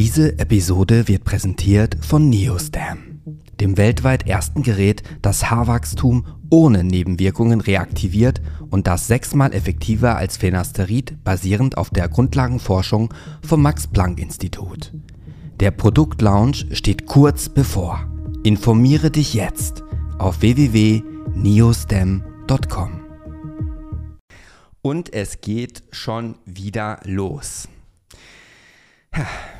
Diese Episode wird präsentiert von Neostam, dem weltweit ersten Gerät, das Haarwachstum ohne Nebenwirkungen reaktiviert und das sechsmal effektiver als Phenasterid basierend auf der Grundlagenforschung vom Max-Planck-Institut. Der Produktlaunch steht kurz bevor. Informiere dich jetzt auf www.neostem.com. Und es geht schon wieder los.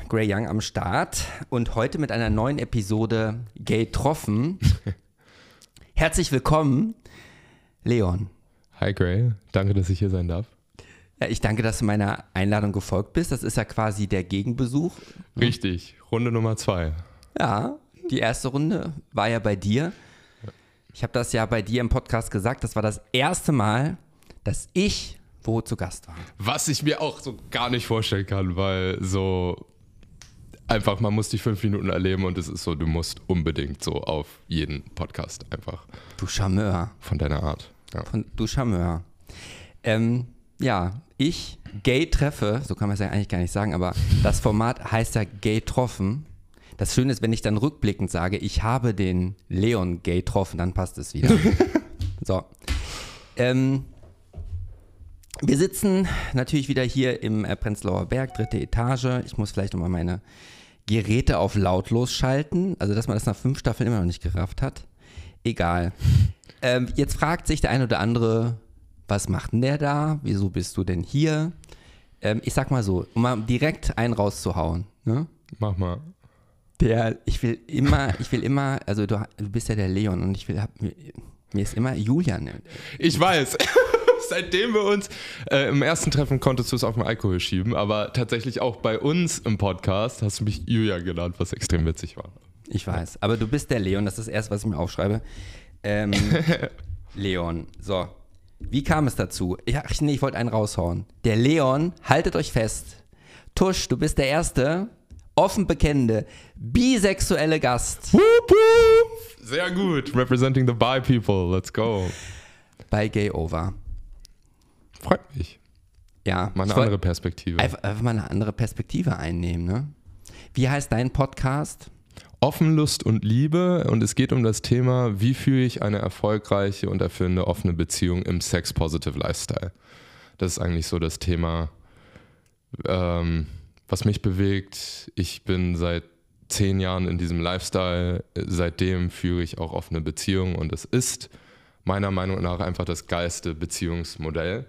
Gray Young am Start und heute mit einer neuen Episode Gay Troffen. Herzlich willkommen, Leon. Hi Gray, danke, dass ich hier sein darf. Ja, ich danke, dass du meiner Einladung gefolgt bist. Das ist ja quasi der Gegenbesuch. Richtig, Runde Nummer zwei. Ja, die erste Runde war ja bei dir. Ich habe das ja bei dir im Podcast gesagt. Das war das erste Mal, dass ich wo zu Gast war. Was ich mir auch so gar nicht vorstellen kann, weil so einfach, man muss die fünf Minuten erleben und es ist so, du musst unbedingt so auf jeden Podcast einfach. Du Charmeur. Von deiner Art. Ja. Von, du Charmeur. Ähm, ja, ich gay treffe, so kann man es ja eigentlich gar nicht sagen, aber das Format heißt ja gay troffen. Das Schöne ist, wenn ich dann rückblickend sage, ich habe den Leon gay troffen, dann passt es wieder. so. Ähm, wir sitzen natürlich wieder hier im äh, Prenzlauer Berg, dritte Etage. Ich muss vielleicht nochmal meine Geräte auf lautlos schalten. Also, dass man das nach fünf Staffeln immer noch nicht gerafft hat. Egal. Ähm, jetzt fragt sich der eine oder andere, was macht denn der da? Wieso bist du denn hier? Ähm, ich sag mal so, um mal direkt einen rauszuhauen. Ne? Mach mal. Der, ich will immer, ich will immer, also du, du bist ja der Leon und ich will, hab, mir, mir ist immer Julian. Ich weiß. Seitdem wir uns äh, im ersten Treffen konntest du es auf den Alkohol schieben, aber tatsächlich auch bei uns im Podcast hast du mich Julia genannt, was extrem witzig war. Ich weiß, aber du bist der Leon, das ist das erste, was ich mir aufschreibe. Ähm, Leon, so. Wie kam es dazu? Ja, nee, ich wollte einen raushauen. Der Leon, haltet euch fest. Tusch, du bist der erste offen bekennende bisexuelle Gast. Sehr gut. Representing the bi people. Let's go. Bei Gay Over. Freut mich. Ja. Mal eine andere Perspektive. Einfach, einfach, mal eine andere Perspektive einnehmen, ne? Wie heißt dein Podcast? Offen, Lust und Liebe. Und es geht um das Thema, wie führe ich eine erfolgreiche und erfüllende offene Beziehung im Sex-Positive Lifestyle. Das ist eigentlich so das Thema, ähm, was mich bewegt. Ich bin seit zehn Jahren in diesem Lifestyle. Seitdem führe ich auch offene Beziehungen und es ist meiner Meinung nach einfach das geilste Beziehungsmodell.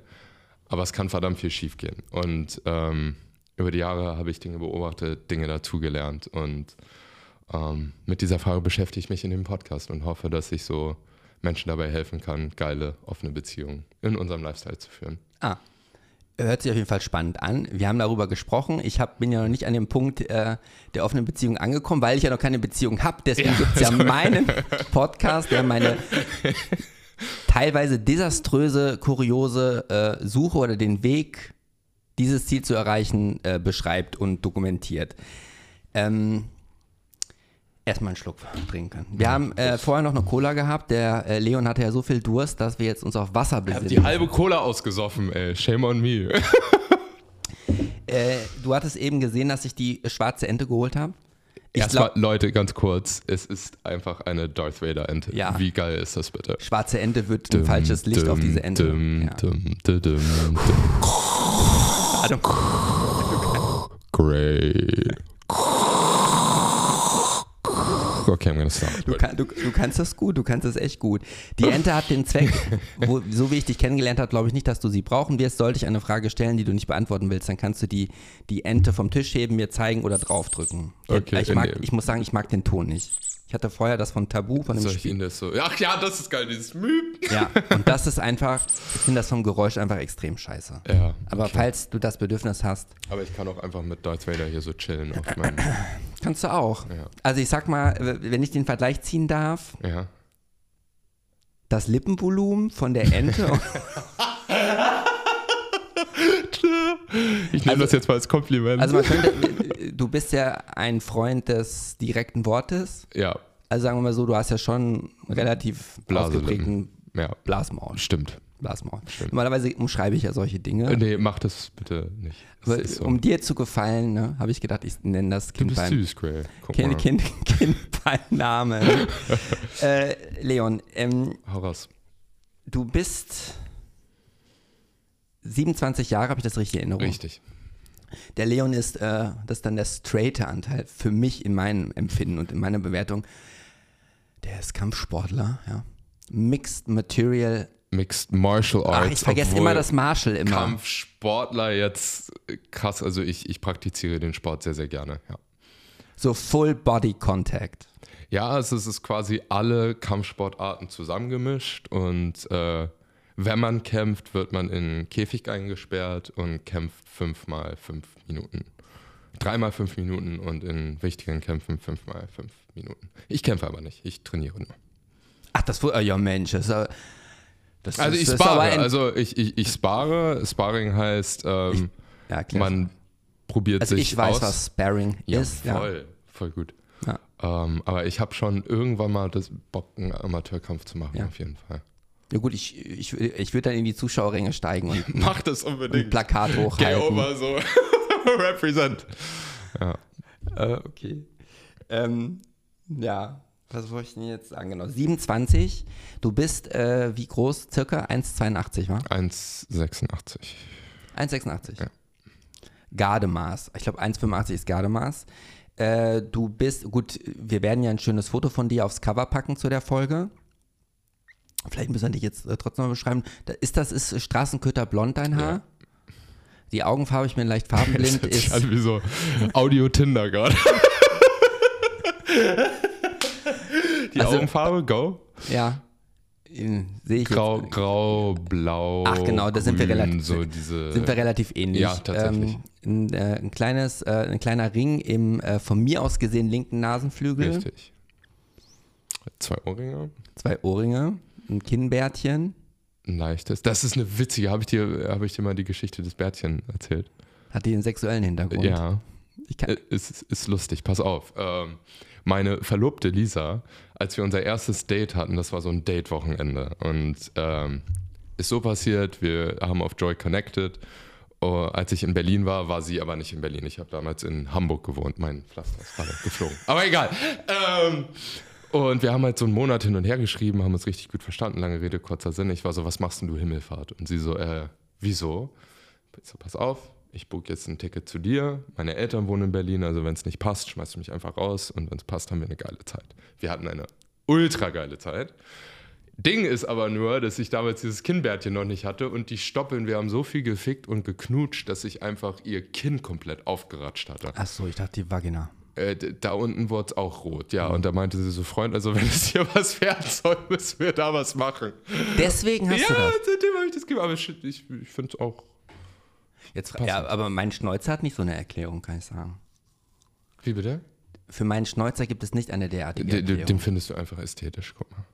Aber es kann verdammt viel schief gehen. Und ähm, über die Jahre habe ich Dinge beobachtet, Dinge dazugelernt. Und ähm, mit dieser Frage beschäftige ich mich in dem Podcast und hoffe, dass ich so Menschen dabei helfen kann, geile, offene Beziehungen in unserem Lifestyle zu führen. Ah, hört sich auf jeden Fall spannend an. Wir haben darüber gesprochen. Ich hab, bin ja noch nicht an dem Punkt äh, der offenen Beziehung angekommen, weil ich ja noch keine Beziehung habe. Deswegen ja. gibt es ja meinen Podcast, der meine teilweise desaströse, kuriose äh, Suche oder den Weg, dieses Ziel zu erreichen, äh, beschreibt und dokumentiert. Ähm, erstmal einen Schluck trinken. Wir ja. haben äh, vorher noch eine Cola gehabt. Der äh, Leon hatte ja so viel Durst, dass wir jetzt uns auf Wasser besinnen. Ich habe die halbe Cola ausgesoffen, ey. Shame on me. Äh, du hattest eben gesehen, dass ich die schwarze Ente geholt habe. Erstmal, Leute, ganz kurz, es ist einfach eine Darth Vader-Ente. Ja. Wie geil ist das bitte? Schwarze Ente wird ein falsches Licht auf diese Ente. Dum, ja. dum, dum, Great. Okay, I'm gonna. Du, kann, du, du kannst das gut, du kannst das echt gut. Die Ente hat den Zweck, wo, so wie ich dich kennengelernt habe, glaube ich nicht, dass du sie brauchen wirst. Sollte ich eine Frage stellen, die du nicht beantworten willst, dann kannst du die, die Ente vom Tisch heben, mir zeigen oder draufdrücken. Okay, ich, mag, ich muss sagen, ich mag den Ton nicht. Ich hatte vorher das von Tabu, von dem Soll ich Spiel. Ihnen das so? Ach ja, das ist geil, dieses Müb. Ja, und das ist einfach, ich finde das vom Geräusch einfach extrem scheiße. Ja, Aber falls du das Bedürfnis hast, aber ich kann auch einfach mit Darth Vader hier so chillen auf meinem. kannst du auch. Ja. Also ich sag mal, wenn ich den Vergleich ziehen darf, Ja. das Lippenvolumen von der Ente Ich nehme das jetzt mal als Kompliment. Also man könnte, du bist ja ein Freund des direkten Wortes. ja, Also sagen wir mal so, du hast ja schon relativ ausgeprägten ja, Blasmaul. stimmt. Blasmaul. Normalerweise umschreibe ich ja solche Dinge. Äh, Nee, mach das bitte nicht. Das Aber so. Um dir zu gefallen, ne, habe ich gedacht, ich nenne das Kind beim süß, Gray. Kind, kind, kind beim Namen. äh, Leon, ähm, Hau raus. du bist 27 Jahre, habe ich das richtig in Erinnerung? Richtig. Der Leon ist, äh, das ist dann der straighte Anteil für mich in meinem Empfinden und in meiner Bewertung. Der ist Kampfsportler, ja. Mixed Material. Mixed Martial Arts. Ach, ich vergesse immer das Martial immer. Kampfsportler jetzt äh, krass. Also ich, ich praktiziere den Sport sehr, sehr gerne. Ja. So Full Body Contact. Ja, es ist, es ist quasi alle Kampfsportarten zusammengemischt und äh, wenn man kämpft, wird man in einen Käfig eingesperrt und kämpft fünfmal fünf Minuten. Dreimal fünf Minuten und in wichtigen Kämpfen fünfmal fünf Minuten. Ich kämpfe aber nicht, ich trainiere nur. Ach, das wurde, ja Mensch, das, ist ja- das, Also ich spare, also ich, ich, ich spare. Sparring heißt, ähm, ja, klar. man probiert also sich ich weiß, aus. was Sparring ja, ist. Ja. voll, voll gut. Ja. Ähm, aber ich habe schon irgendwann mal das Bock, einen Amateurkampf zu machen, Ja. auf jeden Fall. Ja gut, ich, ich, ich würde dann in die Zuschauerränge steigen und ein Mach das unbedingt. Plakat Geh hochhalten. over so. Represent. Äh, okay. Ähm, ja, was wollte ich denn jetzt sagen? Genau, 27. Du bist äh, wie groß? Circa 1,82, wa? 1,86. 1,86. Ja. Gardemaß. Ich glaube, 1,85 ist Gardemaß. Äh, du bist, gut, wir werden ja ein schönes Foto von dir aufs Cover packen zu der Folge. Vielleicht müssen wir dich jetzt äh, trotzdem mal beschreiben. Da, ist das ist Straßenköter blond dein Haar? Ja. Die Augenfarbe, ich bin leicht Das farbenblind, sich ist an wie so Audio-Tinder gerade. Die Also- Augenfarbe, go. ja. äh, Sehe ich Grau, jetzt. grau, blau. Ach, genau, da sind wir grün, relativ- So diese, sind wir relativ ähnlich. Ja, tatsächlich. Ähm, ein, äh, ein, kleines, äh, ein kleiner Ring im äh, von mir aus gesehen linken Nasenflügel, Richtig. Zwei Ohrringe. zwei Ohrringe, ein Kinnbärtchen. Ein leichtes. Das ist eine witzige. Habe ich, dir- hab ich dir mal die Geschichte des Bärtchen erzählt? Hat die einen sexuellen Hintergrund? Ja. Ich kann, Äh, Ist, ist lustig, pass auf. Ähm, meine Verlobte Lisa, als wir unser erstes Date hatten, das war so ein Date-Wochenende. Und ähm, ist so passiert, wir haben auf Joy connected. Oh, als ich in Berlin war, war sie aber nicht in Berlin. Ich habe damals in Hamburg gewohnt. Mein Pflaster ist gerade geflogen. Aber egal. Ähm, und wir haben halt so einen Monat hin und her geschrieben, haben uns richtig gut verstanden. Lange Rede, kurzer Sinn. Ich war so, was machst denn du Himmelfahrt? Und sie so, äh, wieso? Ich so, pass auf, ich buche jetzt ein Ticket zu dir. Meine Eltern wohnen in Berlin, also wenn es nicht passt, schmeißt du mich einfach raus und wenn es passt, haben wir eine geile Zeit. Wir hatten eine ultra geile Zeit. Ding ist aber nur, dass ich damals dieses Kinnbärtchen noch nicht hatte und die Stoppeln, wir haben so viel gefickt und geknutscht, dass ich einfach ihr Kinn komplett aufgeratscht hatte. ach so, ich dachte die Vagina. Äh, da unten wurde es auch rot, ja. Und da meinte sie so, Freund, also wenn es hier was werden soll, müssen wir da was machen. Deswegen hast ja, du das. seitdem habe ich das gegeben. Aber ich, ich, ich finde es auch. Jetzt, ja, aber mein Schnäuzer hat nicht so eine Erklärung, kann ich sagen. Wie bitte? Für meinen Schnäuzer gibt es nicht eine derartige Den, Erklärung. den findest du einfach ästhetisch, guck mal.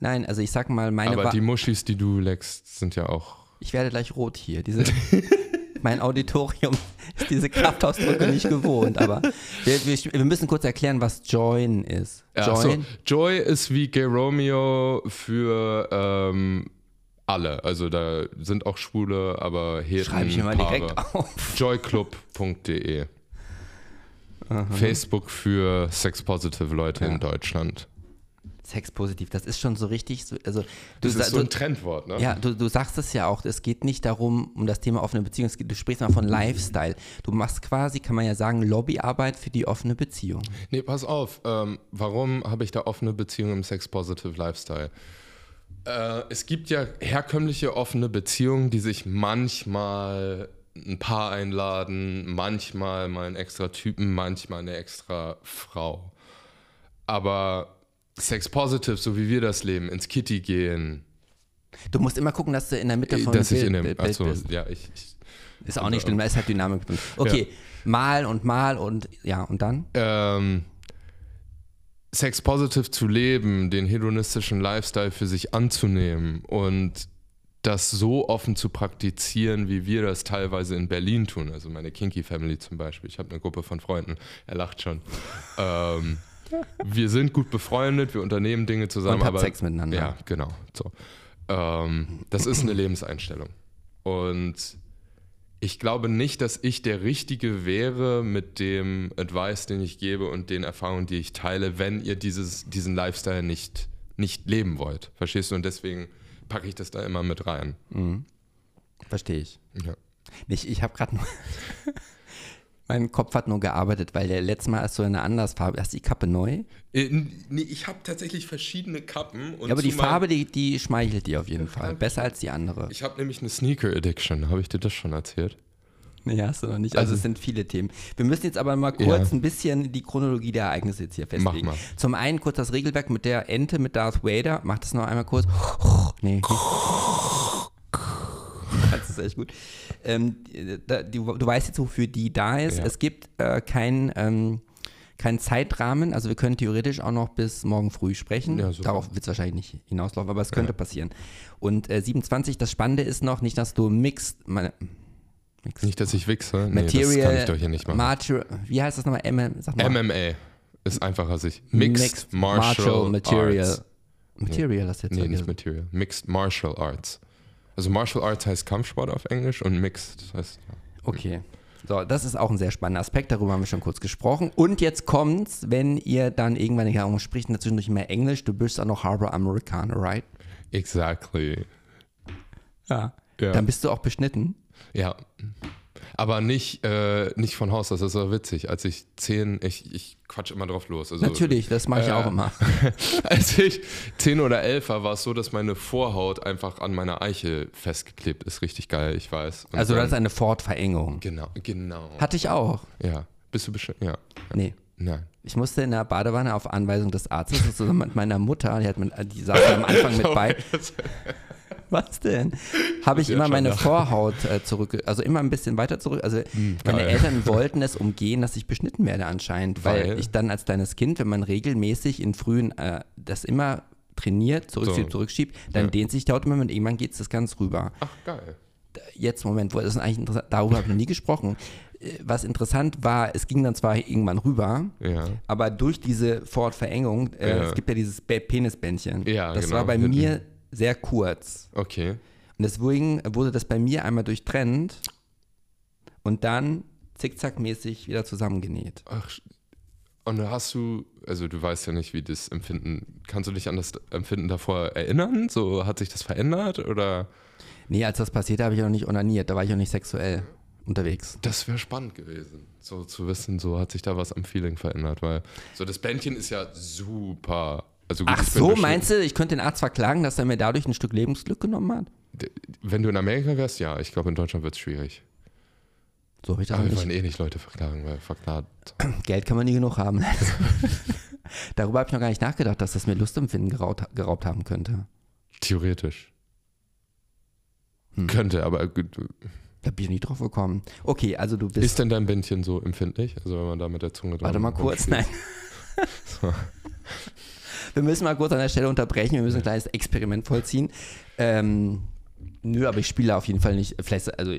Nein, also ich sag mal, meine Aber Wa- die Muschis, die du leckst, sind ja auch. Ich werde gleich rot hier. Diese, mein Auditorium ist diese Kraftausdrücke nicht gewohnt. Aber wir, wir, wir müssen kurz erklären, was Join ist. Ja, so, Join? Joy ist wie Gay Romeo für ähm, alle. Also da sind auch Schwule, aber Heten, Schreibe ich mir mal Paare. direkt auf. Joyclub.de Facebook für sexpositive Leute Ja. in Deutschland. Sexpositiv, das ist schon so richtig, so, also Das ist so ein Trendwort, ne? ja, du, du sagst es ja auch, es geht nicht darum, um das Thema offene Beziehung, geht, du sprichst mal von Lifestyle. Du machst quasi, kann man ja sagen, Lobbyarbeit für die offene Beziehung. Nee, pass auf. Ähm, warum habe ich da offene Beziehungen im Sex-Positive Lifestyle? Äh, es gibt ja herkömmliche offene Beziehungen, die sich manchmal ein Paar einladen, manchmal mal einen extra Typen, manchmal eine extra Frau. Aber Sex-Positive, so wie wir das leben, ins Kitty gehen, Du musst immer gucken, dass du in der Mitte von Äh, dass ich Bild, in dem, Bild, achso, bist. ja, ich, ich Ist auch nicht schlimm, da ist halt Dynamik drin. Okay, mal und mal und ja, und dann? ähm, Sex-Positive zu leben, den hedonistischen Lifestyle für sich anzunehmen und das so offen zu praktizieren, wie wir das teilweise in Berlin tun. Also meine Kinky Family zum Beispiel. Ich habe eine Gruppe von Freunden. Er lacht schon. ähm, wir sind gut befreundet, wir unternehmen Dinge zusammen. Und habt aber, Sex miteinander. Ja, genau. So. Ähm, das ist eine Lebenseinstellung. Und ich glaube nicht, dass ich der Richtige wäre mit dem Advice, den ich gebe und den Erfahrungen, die ich teile, wenn ihr dieses, diesen Lifestyle nicht, nicht leben wollt. Verstehst du? Und deswegen packe ich das da immer mit rein. Verstehe ich. Ja. Ich, ich habe gerade nur. mein Kopf hat nur gearbeitet, weil der letzte Mal hast du eine andere Farbe. Hast du die Kappe neu? Äh, nee, ich habe tatsächlich verschiedene Kappen. Und Ja, aber die Farbe, die, die schmeichelt dir auf jeden Fall. Besser als die andere. Ich habe nämlich eine Sneaker Addiction. Habe ich dir das schon erzählt? Nee, hast du noch nicht. Also, Also- es sind viele Themen. Wir müssen jetzt aber mal kurz Ja. ein bisschen die Chronologie der Ereignisse jetzt hier festlegen. mal. Zum einen kurz das Regelwerk mit der Ente mit Darth Vader. Mach das noch einmal kurz. Nee. Das ist echt gut. Ähm, da, du, du weißt jetzt, wofür die da ist. Ja. Es gibt äh, kein, ähm, keinen Zeitrahmen. Also wir können theoretisch auch noch bis morgen früh sprechen. Ja. Darauf wird es wahrscheinlich nicht hinauslaufen, aber es könnte passieren. Und äh, 27, das Spannende ist noch, nicht, dass du mixed, meine, mixed Nicht, dass ich wichse. Nee, Material, das kann ich doch hier nicht machen. Martial, wie heißt das nochmal? M sag mal. MMA ist einfacher als ich. Mixed, Martial, Material. Arts. Material hast du jetzt Nee, nicht. Material. Mixed Martial Arts. Also Martial Arts heißt Kampfsport auf Englisch und Mixed heißt. Okay. So, das ist auch ein sehr spannender Aspekt, darüber haben wir schon kurz gesprochen. Und jetzt kommt's, wenn ihr dann irgendwann, keine Ahnung, spricht dazwischendurch mehr Englisch, du bist auch noch Harbor Amerikaner, right? Exactly. Ja. Ja. Dann bist du auch beschnitten. Ja. Aber nicht, äh, nicht von Haus aus. Das ist so witzig. Als ich zehn, ich, ich quatsch immer drauf los. Also, Natürlich, das mache ich äh, auch immer. Als ich zehn oder elf war, war es so, dass meine Vorhaut einfach an meiner Eichel festgeklebt ist. Richtig geil, ich weiß. Und Also dann- das ist eine Fortverengung. Genau, genau. Hatte ich auch. ja. Bist du bestimmt? Ja. Nee. Nein. Ich musste in der Badewanne auf Anweisung des Arztes zusammen mit meiner Mutter, die, hat mit, die saß am Anfang mit bei. Was denn? Habe ich immer meine. Vorhaut äh, zurück, also immer ein bisschen weiter zurück. Also meine geil. Eltern wollten es umgehen, dass ich beschnitten werde anscheinend, weil, Weil? ich dann als kleines Kind, wenn man regelmäßig in frühen äh, das immer trainiert, zurückschiebt, So. zurückschiebt, dann Ja. dehnt sich die Haut immer und irgendwann geht es das ganz rüber. Ach, geil. Jetzt, Moment, wo- das ist eigentlich interessant, darüber habe ich noch nie gesprochen. Äh, Was interessant war, es ging dann zwar irgendwann rüber, Ja. aber durch diese Fortverengung, äh, Ja. es gibt ja dieses Penisbändchen. Ja, das genau, war bei mir sehr kurz. Okay. Und deswegen wurde das bei mir einmal durchtrennt und dann zickzackmäßig wieder zusammengenäht. Ach, und da hast du, also du weißt ja nicht, wie das Empfinden, kannst du dich an das Empfinden davor erinnern? So, hat sich das verändert oder? Nee, als das passierte, habe ich ja noch nicht onaniert, da war ich auch nicht sexuell unterwegs. Das wäre spannend gewesen, so zu wissen, so hat sich da was am Feeling verändert, weil so das Bändchen ist ja super. Also gut, Ach so, meinst du, ich könnte den Arzt verklagen, dass er mir dadurch ein Stück Lebensglück genommen hat? Wenn du in Amerika wärst, ja. Ich glaube, in Deutschland wird es schwierig. So habe ich das Aber wir wollen eh nicht Leute verklagen, weil verklagt. Geld kann man nie genug haben. Darüber habe ich noch gar nicht nachgedacht, dass das mir Lustempfinden geraubt, geraubt haben könnte. Theoretisch. Hm. Könnte, aber gut. Da bin ich nicht drauf gekommen. Okay, also du bist. Ist denn dein Bändchen so empfindlich? Also wenn man da mit der Zunge dran Warte mal kurz, rumspielt? nein. Wir müssen mal kurz an der Stelle unterbrechen, wir müssen ein kleines Experiment vollziehen. Ähm, nö, aber ich spiele auf jeden Fall nicht, vielleicht, also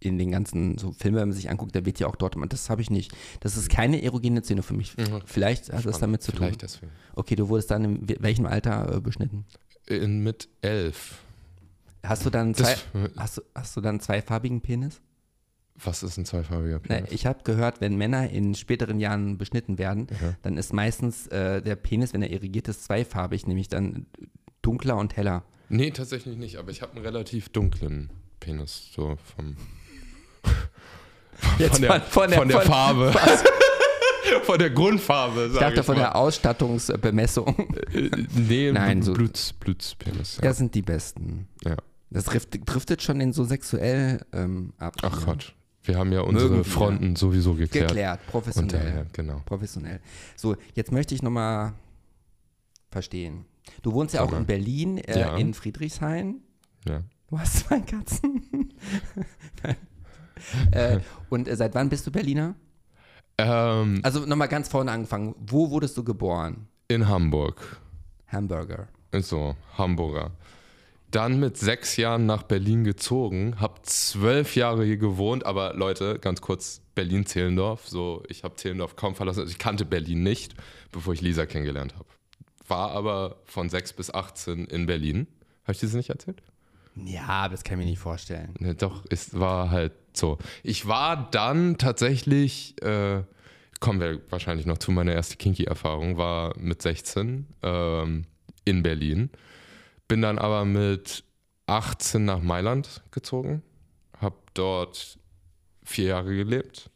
in den ganzen so Filmen, wenn man sich anguckt, da wird ja auch dort, das habe ich nicht. Das ist keine erogene Szene für mich. Mhm. Vielleicht hat das damit zu Vielleicht tun. deswegen. Okay, du wurdest dann in welchem Alter äh, beschnitten? In, mit elf. Hast du dann zwei, Das, hast hast du dann einen zweifarbigen Penis? Was ist ein zweifarbiger Na, Penis? ich habe gehört, wenn Männer in späteren Jahren beschnitten werden, dann ist meistens äh, der Penis, wenn er irrigiert ist, zweifarbig, nämlich dann dunkler und heller. Nee, tatsächlich nicht, aber ich habe einen relativ dunklen Penis, so vom, Jetzt von, der, von- von von der, der- von- Farbe. von der Grundfarbe, Ich sag dachte ich von mal. der Ausstattungsbemessung. Äh, nee, Nein, so- Bluts, Blutspenis. Ja. Das sind die besten. ja. Das driftet, driftet schon in so sexuell ähm, ab. Ach Gott, wir haben ja unsere Mögen wir. Fronten sowieso geklärt. Geklärt, professionell. Unterher, genau. Professionell. So, jetzt möchte ich nochmal verstehen. Du wohnst ja auch in Berlin, äh, Ja. in Friedrichshain. Ja. Du hast zwei Katzen. äh, und äh, seit wann bist du Berliner? Ähm, Also nochmal ganz vorne angefangen. Wo wurdest du geboren? in Hamburg. Hamburger. So, Hamburger. Dann mit sechs Jahren nach Berlin gezogen, habe zwölf Jahre hier gewohnt, aber Leute, ganz kurz, Berlin-Zehlendorf, so, ich habe Zehlendorf kaum verlassen, also ich kannte Berlin nicht, bevor ich Lisa kennengelernt habe. War aber von sechs bis 18 in Berlin. Habe ich dir das nicht erzählt? Ja, das kann ich mir nicht vorstellen. Ne, doch, es war halt so. Ich war dann tatsächlich, äh, kommen wir wahrscheinlich noch zu, meine erste Kinky-Erfahrung war mit 16 ähm, in Berlin. Bin dann aber mit 18 nach Mailand gezogen, habe dort vier Jahre gelebt,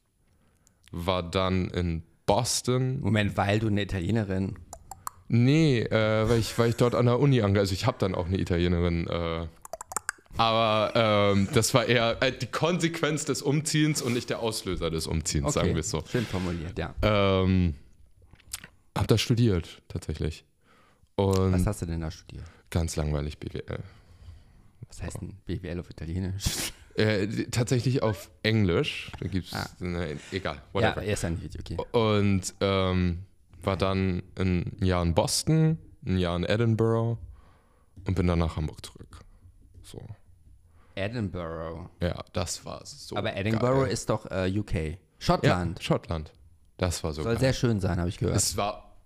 war dann in Boston. Moment, weil du eine Italienerin. Nee, äh, weil, ich, weil ich dort an der Uni ange... Also ich habe dann auch eine Italienerin. Äh, aber ähm, das war eher äh, die Konsequenz des Umziehens und nicht der Auslöser des Umziehens, sagen wir es so. Schön formuliert, ja. Ähm, hab da studiert, tatsächlich. Und Was hast du denn da studiert? Ganz langweilig BWL. Was heißt denn BWL auf Italienisch? Äh, tatsächlich auf Englisch. Da gibt's, Ah. ne, egal, ja, whatever. er ist ja nicht okay. Und ähm, war dann ein Jahr in Boston, ein Jahr in Edinburgh und bin dann nach Hamburg zurück. So. Edinburgh. Ja, das war so. Aber Edinburgh geil. ist doch äh, UK. ja, Schottland. Schottland. Das war so Soll geil. sehr schön sein, habe ich gehört. Es war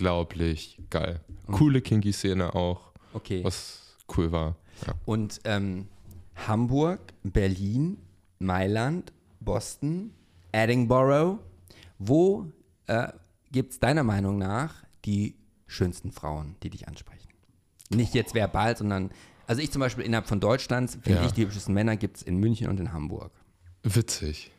unglaublich geil. Coole Kinky-Szene auch, Okay. was cool war. Ja. Und ähm, Hamburg, Berlin, Mailand, Boston, Edinburgh. Wo äh, gibt es deiner Meinung nach die schönsten Frauen, die dich ansprechen? Nicht jetzt verbal, sondern, also ich zum Beispiel innerhalb von Deutschlands, finde Ja. ich, die hübschesten Männer gibt es in München und in Hamburg. Witzig.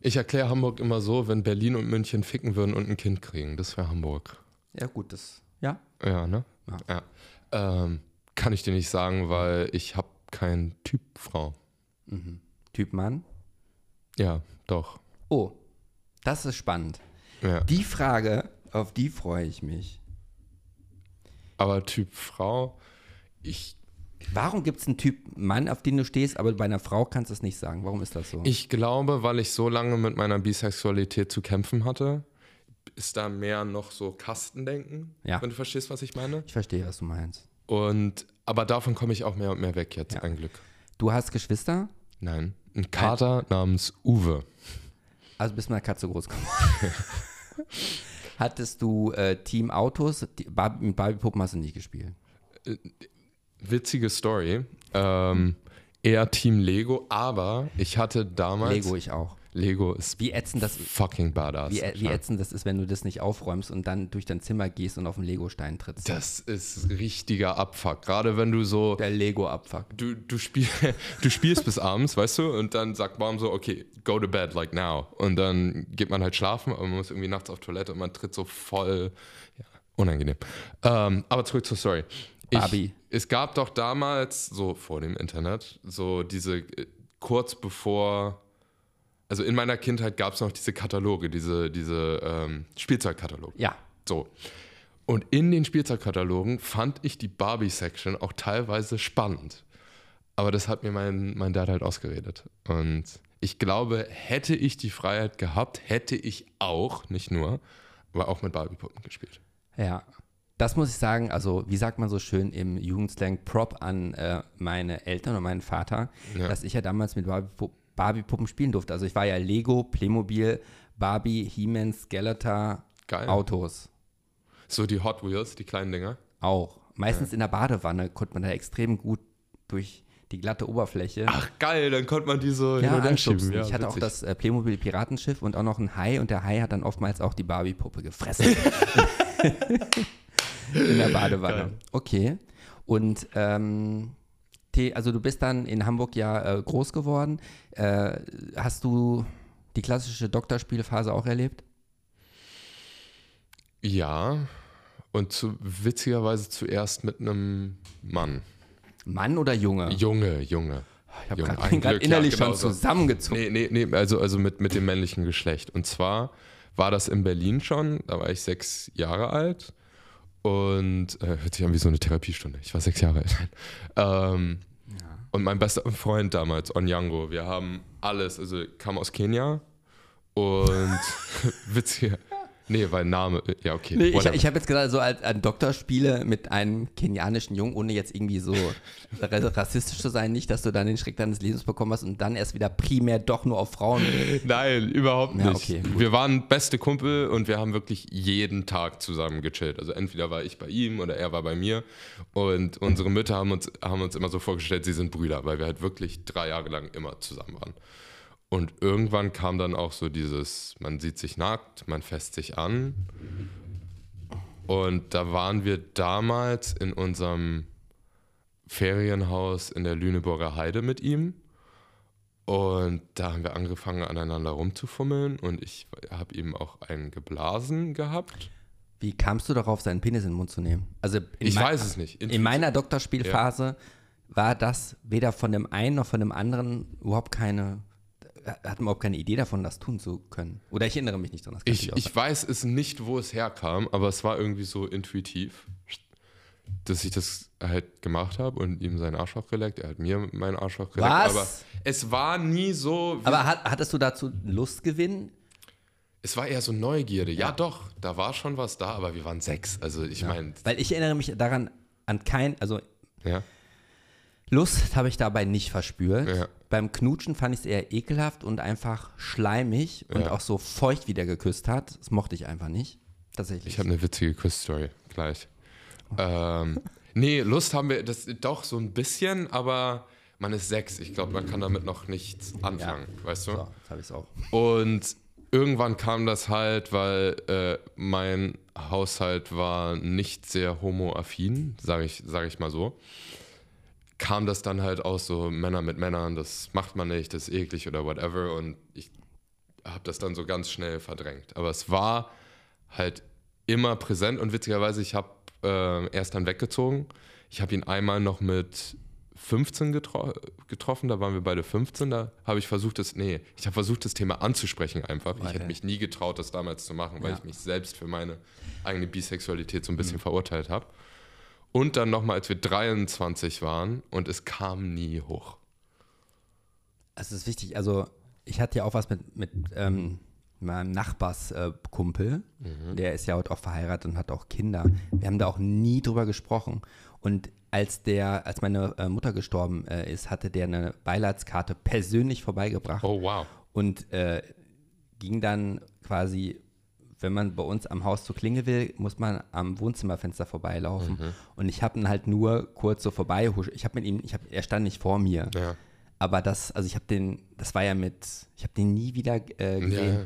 Ich erkläre Hamburg immer so, wenn Berlin und München ficken würden und ein Kind kriegen. Das wäre Hamburg. Ja, gut, das, ja. Ja, ne? Ja. Ja. Ähm, kann ich dir nicht sagen, weil ich habe keinen Typ Frau. Typ Mann. Ja, doch. Oh, das ist spannend. Ja. Die Frage, auf die freue ich mich. Aber Typ Frau, ich, Warum gibt es einen Typ Mann, auf den du stehst, aber bei einer Frau kannst du es nicht sagen? Warum ist das so? ich glaube, weil ich so lange mit meiner Bisexualität zu kämpfen hatte, ist da mehr noch so Kastendenken, Ja. wenn du verstehst, was ich meine. Ich verstehe, was du meinst. Und aber davon komme ich auch mehr und mehr weg jetzt, Ja. ein Glück. Du hast Geschwister? Nein. Ein Kater namens Uwe. Also bist mit einer Katze groß geworden. Hattest du äh, Team Autos? Die, Barbie, mit Barbie-Puppen hast du nicht gespielt. Witzige Story. Ähm, eher Team Lego, aber ich hatte damals. Lego ich auch. Lego ist Wie ätzend das, fucking badass. wie, wie ätzend das ist, wenn du das nicht aufräumst und dann durch dein Zimmer gehst und auf den Lego-Stein trittst. das ist richtiger Abfuck. Gerade wenn du so. Der Lego-Abfuck. Du, du, spiel, du spielst bis abends, weißt du, und dann sagt Mom so, okay, go to bed, like now. Und dann geht man halt schlafen, aber man muss irgendwie nachts auf Toilette und man tritt so voll, ja, unangenehm. Ähm, aber zurück zur Story. Ich, Barbie. Es gab doch damals, so vor dem Internet, so diese, äh, kurz bevor, also in meiner Kindheit gab es noch diese Kataloge, diese, diese ähm, Spielzeugkataloge. Ja. So. Und in den Spielzeugkatalogen fand ich die Barbie-Section auch teilweise spannend. Aber das hat mir mein, mein Dad halt ausgeredet. Und ich glaube, hätte ich die Freiheit gehabt, hätte ich auch, nicht nur, aber auch mit Barbie-Puppen gespielt. Ja. Das muss ich sagen, also wie sagt man so schön im Jugendslang, Prop an äh, meine Eltern und meinen Vater, Ja. dass ich ja damals mit Barbie-Pu- Barbie-Puppen spielen durfte. Also ich war ja Lego, Playmobil, Barbie, He-Man, Skeletor, Geil. Autos So die Hot Wheels, die kleinen Dinger. auch. Meistens in der Badewanne konnte man da extrem gut durch die glatte Oberfläche. Ach geil, dann konnte man die so hin ja, und her schieben. Ja, ich hatte auch witzig. das äh, Playmobil Piratenschiff und auch noch ein Hai und der Hai hat dann oftmals auch die Barbie-Puppe gefressen. in der Badewanne. Geil. Okay. Und ähm, also du bist dann in Hamburg ja äh, groß geworden. Äh, hast du die klassische Doktorspielphase auch erlebt? Ja, und zu, witzigerweise zuerst mit einem Mann. Mann oder Junge? Junge, Junge. ich habe gerade innerlich ja, schon genau so. zusammengezogen. Nee, nee, nee, also, also mit, mit dem männlichen Geschlecht. Und zwar war das in Berlin schon, da war ich sechs Jahre alt. Und äh, hört sich an wie so eine Therapiestunde. Ich war sechs Jahre alt. Ähm, Und mein bester Freund damals, Onyango, wir haben alles, also kam aus Kenia und witziger. Nee, weil Name, ja, okay. Nee, ich, ich habe jetzt gesagt, so als ein Doktorspiele mit einem kenianischen Jungen, ohne jetzt irgendwie so rassistisch zu sein, nicht, dass du dann den Schreck deines Lebens bekommen hast und dann erst wieder primär doch nur auf Frauen. Nein, überhaupt nicht. Ja, okay, wir waren beste Kumpel und wir haben wirklich jeden Tag zusammen gechillt. Also entweder war ich bei ihm oder er war bei mir. Und unsere Mütter haben uns, haben uns immer so vorgestellt, sie sind Brüder, weil wir halt wirklich drei Jahre lang immer zusammen waren. Und irgendwann kam dann auch so dieses, man sieht sich nackt, man fässt sich an. Und da waren wir damals in unserem Ferienhaus in der Lüneburger Heide mit ihm. Und da haben wir angefangen, aneinander rumzufummeln. Und ich habe ihm auch einen geblasen gehabt. Wie kamst du darauf, seinen Penis in den Mund zu nehmen? Also in Ich mei- weiß es nicht. In meiner Doktorspielphase war das weder von dem einen noch von dem anderen überhaupt keine, hatten überhaupt keine Idee davon, das tun zu können. Oder ich erinnere mich nicht dran. Ich, ich weiß es nicht, wo es herkam, aber es war irgendwie so intuitiv, dass ich das halt gemacht habe und ihm seinen Arschloch geleckt. Er hat mir meinen Arschloch geleckt. Was? Aber es war nie so. Aber hat, hattest du dazu Lustgewinn? es war eher so Neugierde. Ja. doch, da war schon was da, aber wir waren sechs. Also ich meine, Weil ich erinnere mich daran an kein, also ja. Lust habe ich dabei nicht verspürt. Ja. Beim Knutschen fand ich es eher ekelhaft und einfach schleimig und Ja. auch so feucht, wie der geküsst hat. Das mochte ich einfach nicht. Tatsächlich. Ich habe eine witzige Kussstory gleich. Ähm, nee, Lust haben wir das doch so ein bisschen, aber man ist sechs. Ich glaube, man kann damit noch nichts anfangen, weißt du? so, jetzt habe ich auch. Und irgendwann kam das halt, weil äh, mein Haushalt war nicht sehr homoaffin, sage ich, sag ich mal so. Kam das dann halt aus so Männer mit Männern, das macht man nicht, das ist eklig oder whatever. Und ich habe das dann so ganz schnell verdrängt. Aber es war halt immer präsent und witzigerweise, ich habe äh, erst dann weggezogen. Ich habe ihn einmal noch mit 15 getro getroffen, da waren wir beide 15, da habe ich versucht, das, nee, ich habe versucht, das Thema anzusprechen einfach. Ich Weiter. hätte mich nie getraut, das damals zu machen, weil Ja. ich mich selbst für meine eigene Bisexualität so ein bisschen verurteilt habe. Und dann nochmal, als wir 23 waren und es kam nie hoch. Es ist wichtig, also ich hatte ja auch was mit, mit ähm, meinem Nachbarskumpel, äh, Kumpel. der ist ja heute auch verheiratet und hat auch Kinder. Wir haben da auch nie drüber gesprochen. Und als der, als meine äh, Mutter gestorben äh, ist, hatte der eine Beileidskarte persönlich vorbeigebracht Oh, wow. und äh, ging dann quasi, wenn man bei uns am Haus zur Klinge will, muss man am Wohnzimmerfenster vorbeilaufen. Und ich habe ihn halt nur kurz so vorbei, ich habe mit ihm, ich hab, er stand nicht vor mir. Ja. Aber das, also ich habe den, das war ja mit, ich habe den nie wieder äh, gesehen. Ja.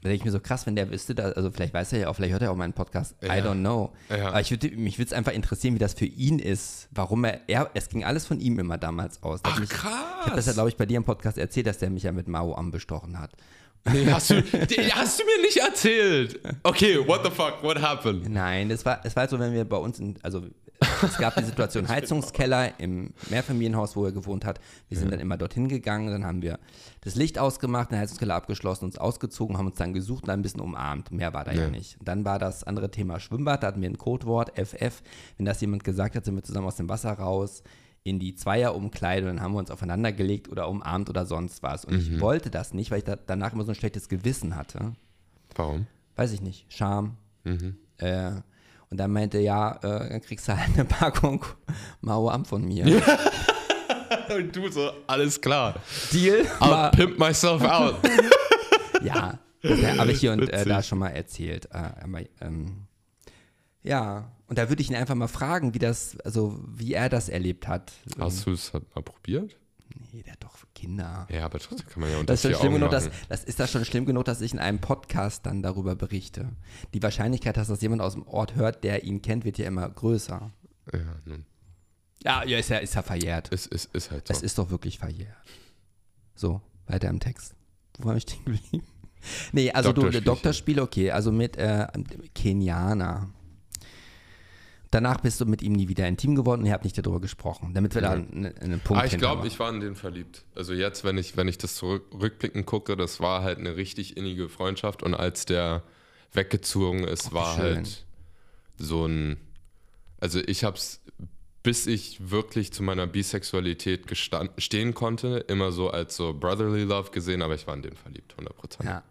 Da denke ich mir so krass, wenn der wüsste, da, also vielleicht weiß er ja auch, vielleicht hört er auch meinen Podcast, I Ja. don't know. Ja. Aber ich würd, mich würde es einfach interessieren, wie das für ihn ist, warum er, er, es ging alles von ihm immer damals aus. Ach, mich, krass. Ich habe das ja, glaube ich, bei dir im Podcast erzählt, dass der mich ja mit Mao am bestochen hat. Nee, hast du, hast du mir nicht erzählt. Okay, what the fuck, what happened? Nein, das war, es war halt so, wenn wir bei uns, in, also es gab die Situation Heizungskeller im Mehrfamilienhaus, wo er gewohnt hat. Wir sind dann immer dorthin gegangen, dann haben wir das Licht ausgemacht, den Heizungskeller abgeschlossen, uns ausgezogen, haben uns dann gesucht und dann ein bisschen umarmt. Mehr war da ja, Ja. nicht. Dann war das andere Thema Schwimmbad, da hatten wir ein Codewort, FF. Wenn das jemand gesagt hat, sind wir zusammen aus dem Wasser raus in die Zweierumkleide und dann haben wir uns aufeinander gelegt oder umarmt oder sonst was. Und ich wollte das nicht, weil ich da, danach immer so ein schlechtes Gewissen hatte Warum? weiß ich nicht, Scham. Äh, und dann meinte, ja, äh, dann kriegst du halt eine Packung Mauer von mir. Und du so, alles klar. Deal? I'll pimp myself out. ja, habe ich hier und äh, da schon mal erzählt. Äh, aber, ähm, Ja, und da würde ich ihn einfach mal fragen, wie das, also wie er das erlebt hat. Hast du es mal probiert? Nee, der hat doch Kinder. Ja, aber trotzdem kann man ja unter Das ist, schon schlimm Augen genug, dass, das ist das schon schlimm genug, dass ich in einem Podcast dann darüber berichte. Die Wahrscheinlichkeit, dass das jemand aus dem Ort hört, der ihn kennt, wird ja immer größer. Ja, nun. Ja, ja, ist ja, ist ja verjährt. Es ist, ist halt so. Es ist doch wirklich verjährt. So, weiter im Text. Wo war ich stehen geblieben? Nee, also du, Doktorspielchen. Doktorspiel, okay, also mit äh, Kenianer. Danach bist du mit ihm nie wieder intim geworden und ihr habt nicht darüber gesprochen, damit wir da einen, einen Punkt Ah, ich glaube, ich war in den verliebt. Also jetzt, wenn ich, wenn ich das zurück, rückblickend gucke, das war halt eine richtig innige Freundschaft und als der weggezogen ist, war schön. halt so ein, also ich habe es, bis ich wirklich zu meiner Bisexualität gestand, stehen konnte, immer so als so brotherly love gesehen, aber ich war in den verliebt, 100%. Ja.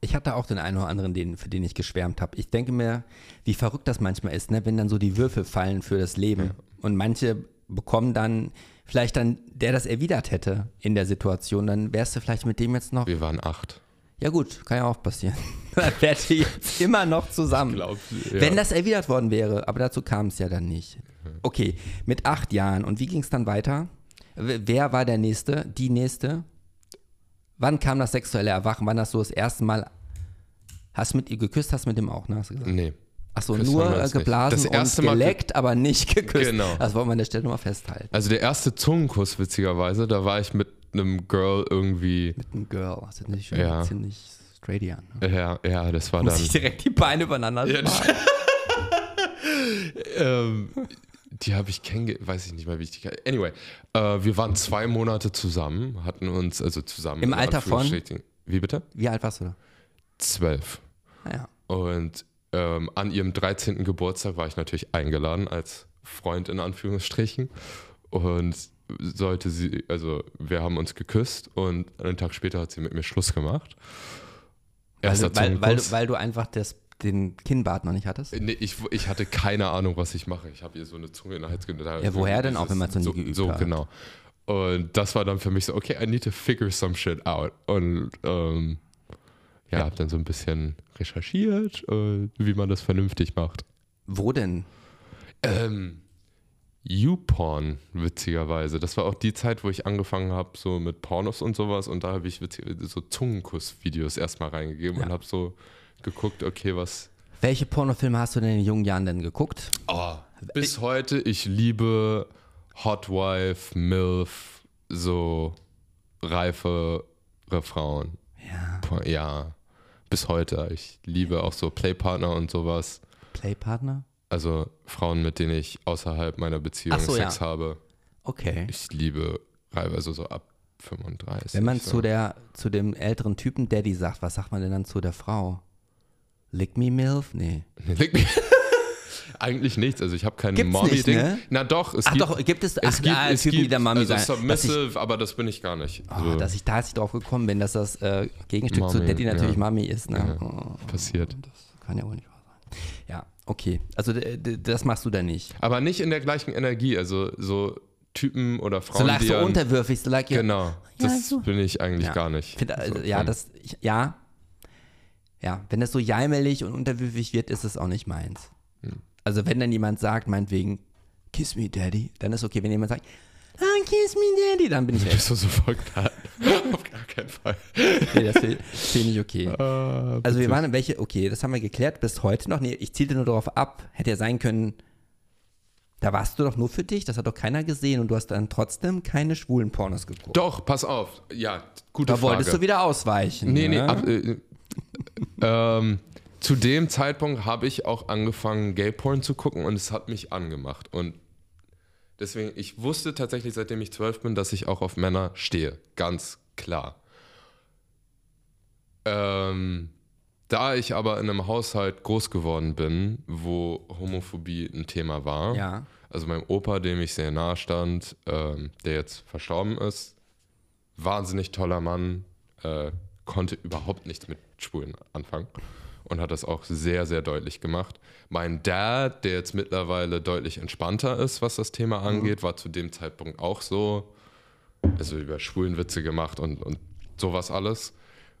Ich hatte auch den einen oder anderen, den, für den ich geschwärmt habe. Ich denke mir, wie verrückt das manchmal ist, ne? wenn dann so die Würfel fallen für das Leben. Und manche bekommen dann, vielleicht dann, der das erwidert hätte in der Situation, dann wärst du vielleicht mit dem jetzt noch. Wir waren acht. Ja, gut, kann ja auch passieren. dann wärt ihr jetzt immer noch zusammen. Glaub, ja. Wenn das erwidert worden wäre, aber dazu kam es ja dann nicht. Okay, mit acht Jahren. Und wie ging es dann weiter? Wer war der Nächste? Die Nächste? Wann kam das sexuelle Erwachen? Wann hast du das erste Mal, hast du mit ihr geküsst, hast du mit dem auch, ne? Hast du gesagt? Nee. Achso, nur äh, geblasen Das erste und geleckt, aber nicht geküsst. Genau. Das wollen wir an der Stelle nochmal festhalten. Also der erste Zungenkuss, witzigerweise, da war ich mit einem Girl irgendwie, Mit einem Girl. Das ist natürlich schon Ja. ziemlich straight an. Ne? ja, ja, das war Muss dann. ich direkt die Beine übereinander Ja, ähm, die habe ich kennengelernt, weiß ich nicht mal, wie ich die kenn- Anyway, äh, wir waren zwei Monate zusammen, hatten uns also zusammen. Im Alter von? Wie bitte? Wie alt warst du da? Zwölf. Naja. Und ähm, an ihrem 13. Geburtstag war ich natürlich eingeladen als Freund in Anführungsstrichen. Und sollte sie, also wir haben uns geküsst und einen Tag später hat sie mit mir Schluss gemacht. Weil, Erster weil, weil, weil du einfach das, den Kinnbart noch nicht hattest? Nee, ich, ich hatte keine Ahnung, was ich mache. Ich habe ihr so eine Zunge in Hals genommen. Ja, woher denn auch, wenn man noch nie so, geübt so, hat? genau. Und das war dann für mich so, okay, I need to figure some shit out. Und ähm, ja, Ja. habe dann so ein bisschen recherchiert, äh, wie man das vernünftig macht. Wo denn? Ähm, YouPorn, witzigerweise. Das war auch die Zeit, wo ich angefangen habe, so mit Pornos und sowas. Und da habe ich so Zungenkuss-Videos erstmal reingegeben Ja. und habe so geguckt, okay, was, Welche Pornofilme hast du denn in jungen Jahren denn geguckt? Oh, bis heute, ich liebe Hot Wife, MILF, so reifere Frauen. Ja. Ja, bis heute. Ich liebe auch so Playpartner und sowas. Playpartner? Also Frauen, mit denen ich außerhalb meiner Beziehung so, Sex ja. habe. Okay. Ich liebe Reife, also so ab 35. Wenn man so. zu, der, zu dem älteren Typen Daddy sagt, was sagt man denn dann zu der Frau? Lick me MILF? Nee. Leg mich- Eigentlich nichts. Also ich habe kein Mommy-Ding. ne? Na doch, es Ach gibt, doch, gibt es, ach, es gibt, ah, es Typen, gibt die der Mami also sein. Dass ich, Submissive, aber das bin ich gar nicht. oh, Also, dass ich da jetzt drauf gekommen bin, dass das äh, Gegenstück zu Mami, Daddy natürlich ja. Mami ist. Ne? Ja. Oh, passiert. das kann ja wohl nicht wahr sein. Ja, okay. Also das machst du dann nicht. Aber nicht in der gleichen Energie. Also so Typen oder Frauen, So so an- unterwürfig, so ja. Genau, Ja, das so. bin ich eigentlich gar nicht. Find, also, So ja, das, ich, ja. Ja, wenn das so jaimelig und unterwürfig wird, ist es auch nicht meins. Hm. Also wenn dann jemand sagt, meinetwegen, kiss me daddy, dann ist okay. Wenn jemand sagt, ah, kiss me daddy, dann bin ich weg. Bist du so verknallt? Auf gar keinen Fall. Nee, das finde find ich okay. Äh, Also wir waren welche, okay, das haben wir geklärt, bis heute noch. Nee, ich zielte nur darauf ab, hätte ja sein können, da warst du doch nur für dich, das hat doch keiner gesehen und du hast dann trotzdem keine schwulen Pornos geguckt. Doch, pass auf. Ja, gute da Frage. wolltest du wieder ausweichen. Nee, nee, ne? ab, äh, ähm, zu dem Zeitpunkt habe ich auch angefangen, Gay-Porn zu gucken und es hat mich angemacht. Und deswegen, ich wusste tatsächlich, seitdem ich zwölf bin, dass ich auch auf Männer stehe. Ganz klar. Ähm, da ich aber in einem Haushalt groß geworden bin, wo Homophobie ein Thema war, Ja. also meinem Opa, dem ich sehr nahe stand, ähm, der jetzt verstorben ist, wahnsinnig toller Mann, äh, konnte überhaupt nichts mit Schwulen anfangen und hat das auch sehr, sehr deutlich gemacht. Mein Dad, der jetzt mittlerweile deutlich entspannter ist, was das Thema angeht, war zu dem Zeitpunkt auch so, also über Schwulenwitze gemacht und, und sowas alles.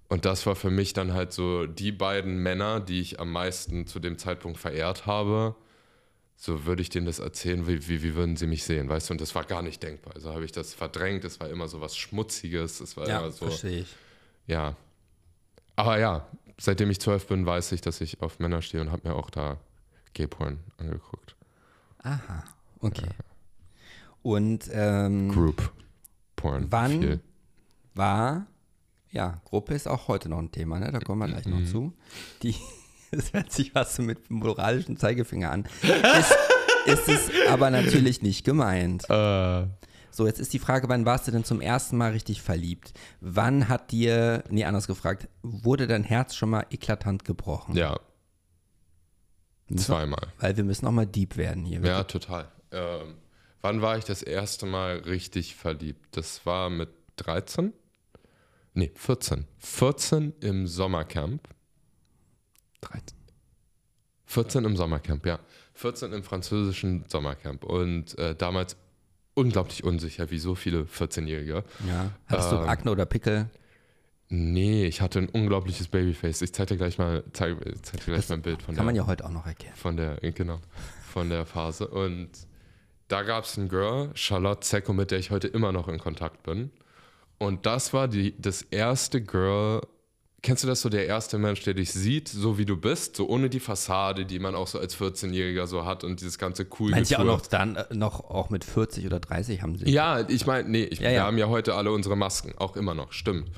Und das war für mich dann halt so die beiden Männer, die ich am meisten zu dem Zeitpunkt verehrt habe. So würde ich denen das erzählen, wie, wie, wie würden sie mich sehen, weißt du? Und das war gar nicht denkbar. Also habe ich das verdrängt, es war immer so was Schmutziges, es war Ja, immer so. verstehe ich. Ja. Aber ja, seitdem ich zwölf bin, weiß ich, dass ich auf Männer stehe und habe mir auch da Gay-Porn angeguckt. Aha, okay. Und ähm, Group Porn. Wann? Viel. war, ja, Gruppe ist auch heute noch ein Thema, ne? da kommen wir gleich Mhm. noch zu. Die, es hört sich was so mit moralischen Zeigefinger an. Ist, ist es aber natürlich nicht gemeint. Äh, So, jetzt ist die Frage, wann warst du denn zum ersten Mal richtig verliebt? Wann hat dir, nee, anders gefragt, wurde dein Herz schon mal eklatant gebrochen? ja, zweimal. Weil wir müssen auch mal deep werden hier. Ja, total. Ähm, wann war ich das erste Mal richtig verliebt? Das war mit 13? Nee, 14. 14 im Sommercamp. 13. 14 im Sommercamp, ja. 14 im französischen Sommercamp. Und äh, damals unglaublich unsicher, wie so viele 14-Jährige. Ja. Hattest du Ähm, Akne oder Pickel? Nee, ich hatte ein unglaubliches Babyface. Ich zeig dir gleich mal, zeig, zeig dir gleich Das mal ein Bild von Kann man der, ja heute auch noch erkennen. von der, genau, von der Phase. Und da gab es ein Girl, Charlotte Zecco, mit der ich heute immer noch in Kontakt bin. Und das war die, das erste Girl, kennst du das so, der erste Mensch, der dich sieht, so wie du bist, so ohne die Fassade, die man auch so als 14-Jähriger so hat und dieses ganze cool Meinst du auch noch dann, äh, noch auch mit 40 oder 30 haben sie? Ja, ich meine, nee, ich, Ja, wir ja. haben ja heute alle unsere Masken, auch immer noch, stimmt.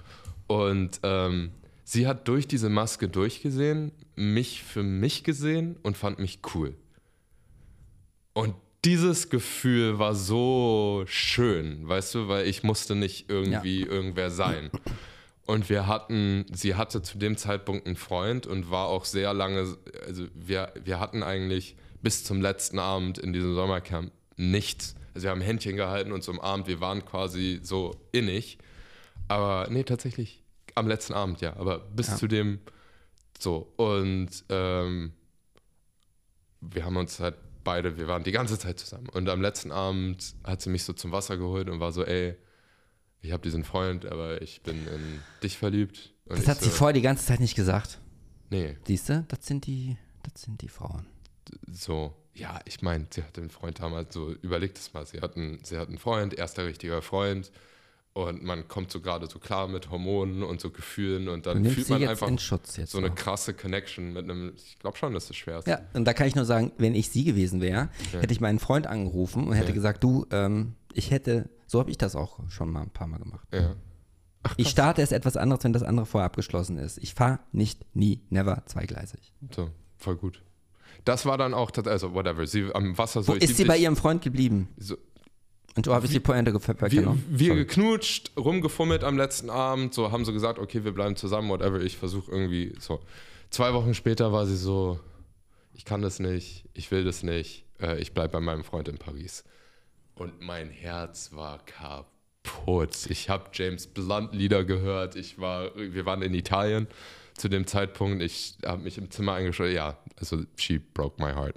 Und ähm, sie hat durch diese Maske durchgesehen, mich für mich gesehen und fand mich cool. Und dieses Gefühl war so schön, weißt du, weil ich musste nicht irgendwie irgendwer sein. Und wir hatten, sie hatte zu dem Zeitpunkt einen Freund und war auch sehr lange, also wir, wir hatten eigentlich bis zum letzten Abend in diesem Sommercamp nichts. Also wir haben Händchen gehalten und zum Abend, wir waren quasi so innig. Aber nee, tatsächlich am letzten Abend, ja. Aber bis Ja. zu dem so. Und ähm, wir haben uns halt beide, wir waren die ganze Zeit zusammen. Und am letzten Abend hat sie mich so zum Wasser geholt und war so, ey, ich habe diesen Freund, aber ich bin in dich verliebt. Das hat so, sie vorher die ganze Zeit nicht gesagt. Nee, Siehst du, das sind die, das sind die Frauen. so, ja, ich meine, sie hatte einen Freund damals, so überlegt es mal, sie hat einen, sie hat einen Freund, erster richtiger Freund und man kommt so gerade so klar mit Hormonen und so Gefühlen und dann fühlt man einfach in Schutz jetzt. so eine noch. krasse Connection mit einem, ich glaube schon, dass das schwer ist. Ja, und da kann ich nur sagen, wenn ich sie gewesen wäre, hätte ich meinen Freund angerufen und hätte Ja. gesagt, du, ähm, ich hätte, so habe ich das auch schon mal ein paar Mal gemacht. ja. Ich starte erst etwas anderes, wenn das andere vorher abgeschlossen ist. Ich fahre nicht, nie, never zweigleisig. So, voll gut. Das war dann auch, also whatever, sie am Wasser so. Wo ist sie bei ihrem Freund geblieben? So, Und so habe ich die Pointe ge- wir, weggenommen. wir Sorry. geknutscht, rumgefummelt am letzten Abend, so haben sie gesagt, okay, wir bleiben zusammen, whatever, ich versuche irgendwie so. Zwei Wochen später war sie so, ich kann das nicht, ich will das nicht, äh, ich bleibe bei meinem Freund in Paris. Und mein Herz war kaputt. Ich habe James Blunt Lieder gehört, ich war, wir waren in Italien zu dem Zeitpunkt, ich habe mich im Zimmer eingeschaltet, ja, also she broke my heart.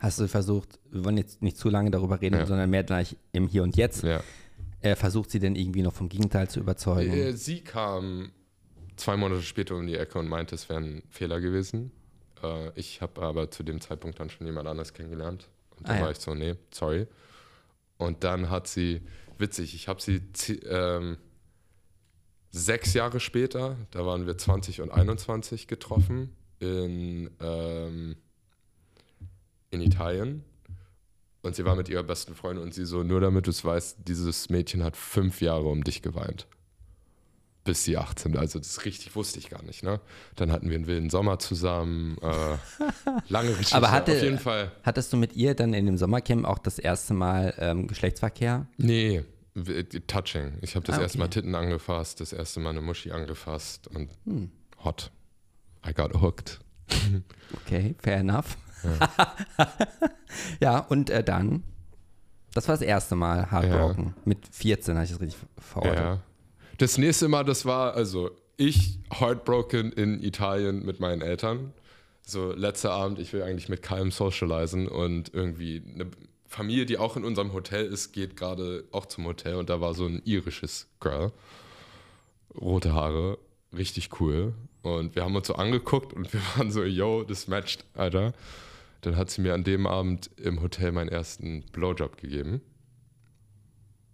Hast du versucht, wir wollen jetzt nicht zu lange darüber reden, Ja. sondern mehr gleich im Hier und Jetzt. Ja. Äh, versucht sie denn irgendwie noch vom Gegenteil zu überzeugen? Äh, Sie kam zwei Monate später um die Ecke und meinte, es wäre ein Fehler gewesen. Äh, ich habe aber zu dem Zeitpunkt dann schon jemand anderes kennengelernt. Und dann Ah, ja. war ich so, nee, sorry. Und dann hat sie, witzig, ich habe sie ähm, sechs Jahre später, da waren wir 20 und 21 getroffen in, ähm, in Italien. Und sie war mit ihrer besten Freundin und sie so, nur damit du es weißt, dieses Mädchen hat fünf Jahre um dich geweint. Bis sie 18, also das richtig, wusste ich gar nicht, ne? Dann hatten wir einen wilden Sommer zusammen, äh, lange Geschichte, Aber hatte- auf jeden Fall. Hattest du mit ihr dann in dem Sommercamp auch das erste Mal ähm, Geschlechtsverkehr? Nee, w- Touching. Ich habe das Ah, erste okay. Mal Titten angefasst, das erste Mal eine Muschi angefasst und Hm. hot. I got hooked. Okay, fair enough. Ja, und äh, dann, das war das erste Mal Heartbroken. Mit 14 habe ich das richtig verortet. Ja. Das nächste Mal, das war also ich heartbroken in Italien mit meinen Eltern. So letzter Abend, ich will eigentlich mit Calm socialisen und irgendwie eine Familie, die auch in unserem Hotel ist, geht gerade auch zum Hotel und da war so ein irisches Girl, rote Haare richtig cool. Und wir haben uns so angeguckt und wir waren so, yo, das matcht, Alter. Dann hat sie mir an dem Abend im Hotel meinen ersten Blowjob gegeben.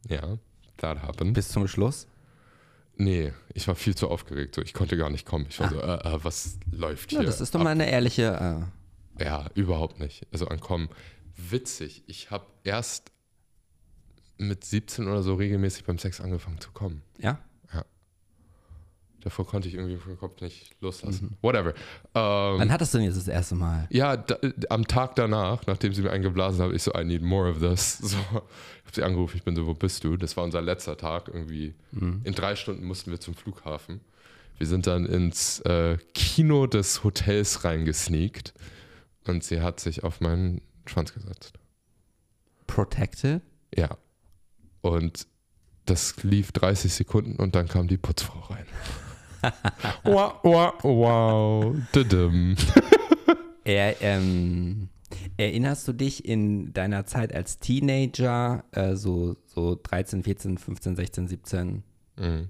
Ja, that happened. Bis zum Schluss? Nee, ich war viel zu aufgeregt. So, ich konnte gar nicht kommen. Ich war so, äh, äh, was läuft hier? Ja, das ist doch ab? mal eine ehrliche. Äh, Ja, überhaupt nicht. Also ankommen. Witzig, ich habe erst mit 17 oder so regelmäßig beim Sex angefangen zu kommen. ja? Davor konnte ich irgendwie vom Kopf nicht loslassen. Whatever. Ähm, Wann hattest du denn jetzt das erste Mal? ja, da, am Tag danach, nachdem sie mir eingeblasen haben, ich so, I need more of this. So, ich habe sie angerufen, ich bin so, wo bist du? Das war unser letzter Tag irgendwie. In drei Stunden mussten wir zum Flughafen. Wir sind dann ins äh, Kino des Hotels reingesneakt und sie hat sich auf meinen Schwanz gesetzt. Protected? Ja. Und das lief 30 Sekunden und dann kam die Putzfrau rein. Wow, wow, wow. Er, ähm, erinnerst du dich in deiner Zeit als Teenager, äh, so, so 13, 14, 15, 16, 17, Mhm.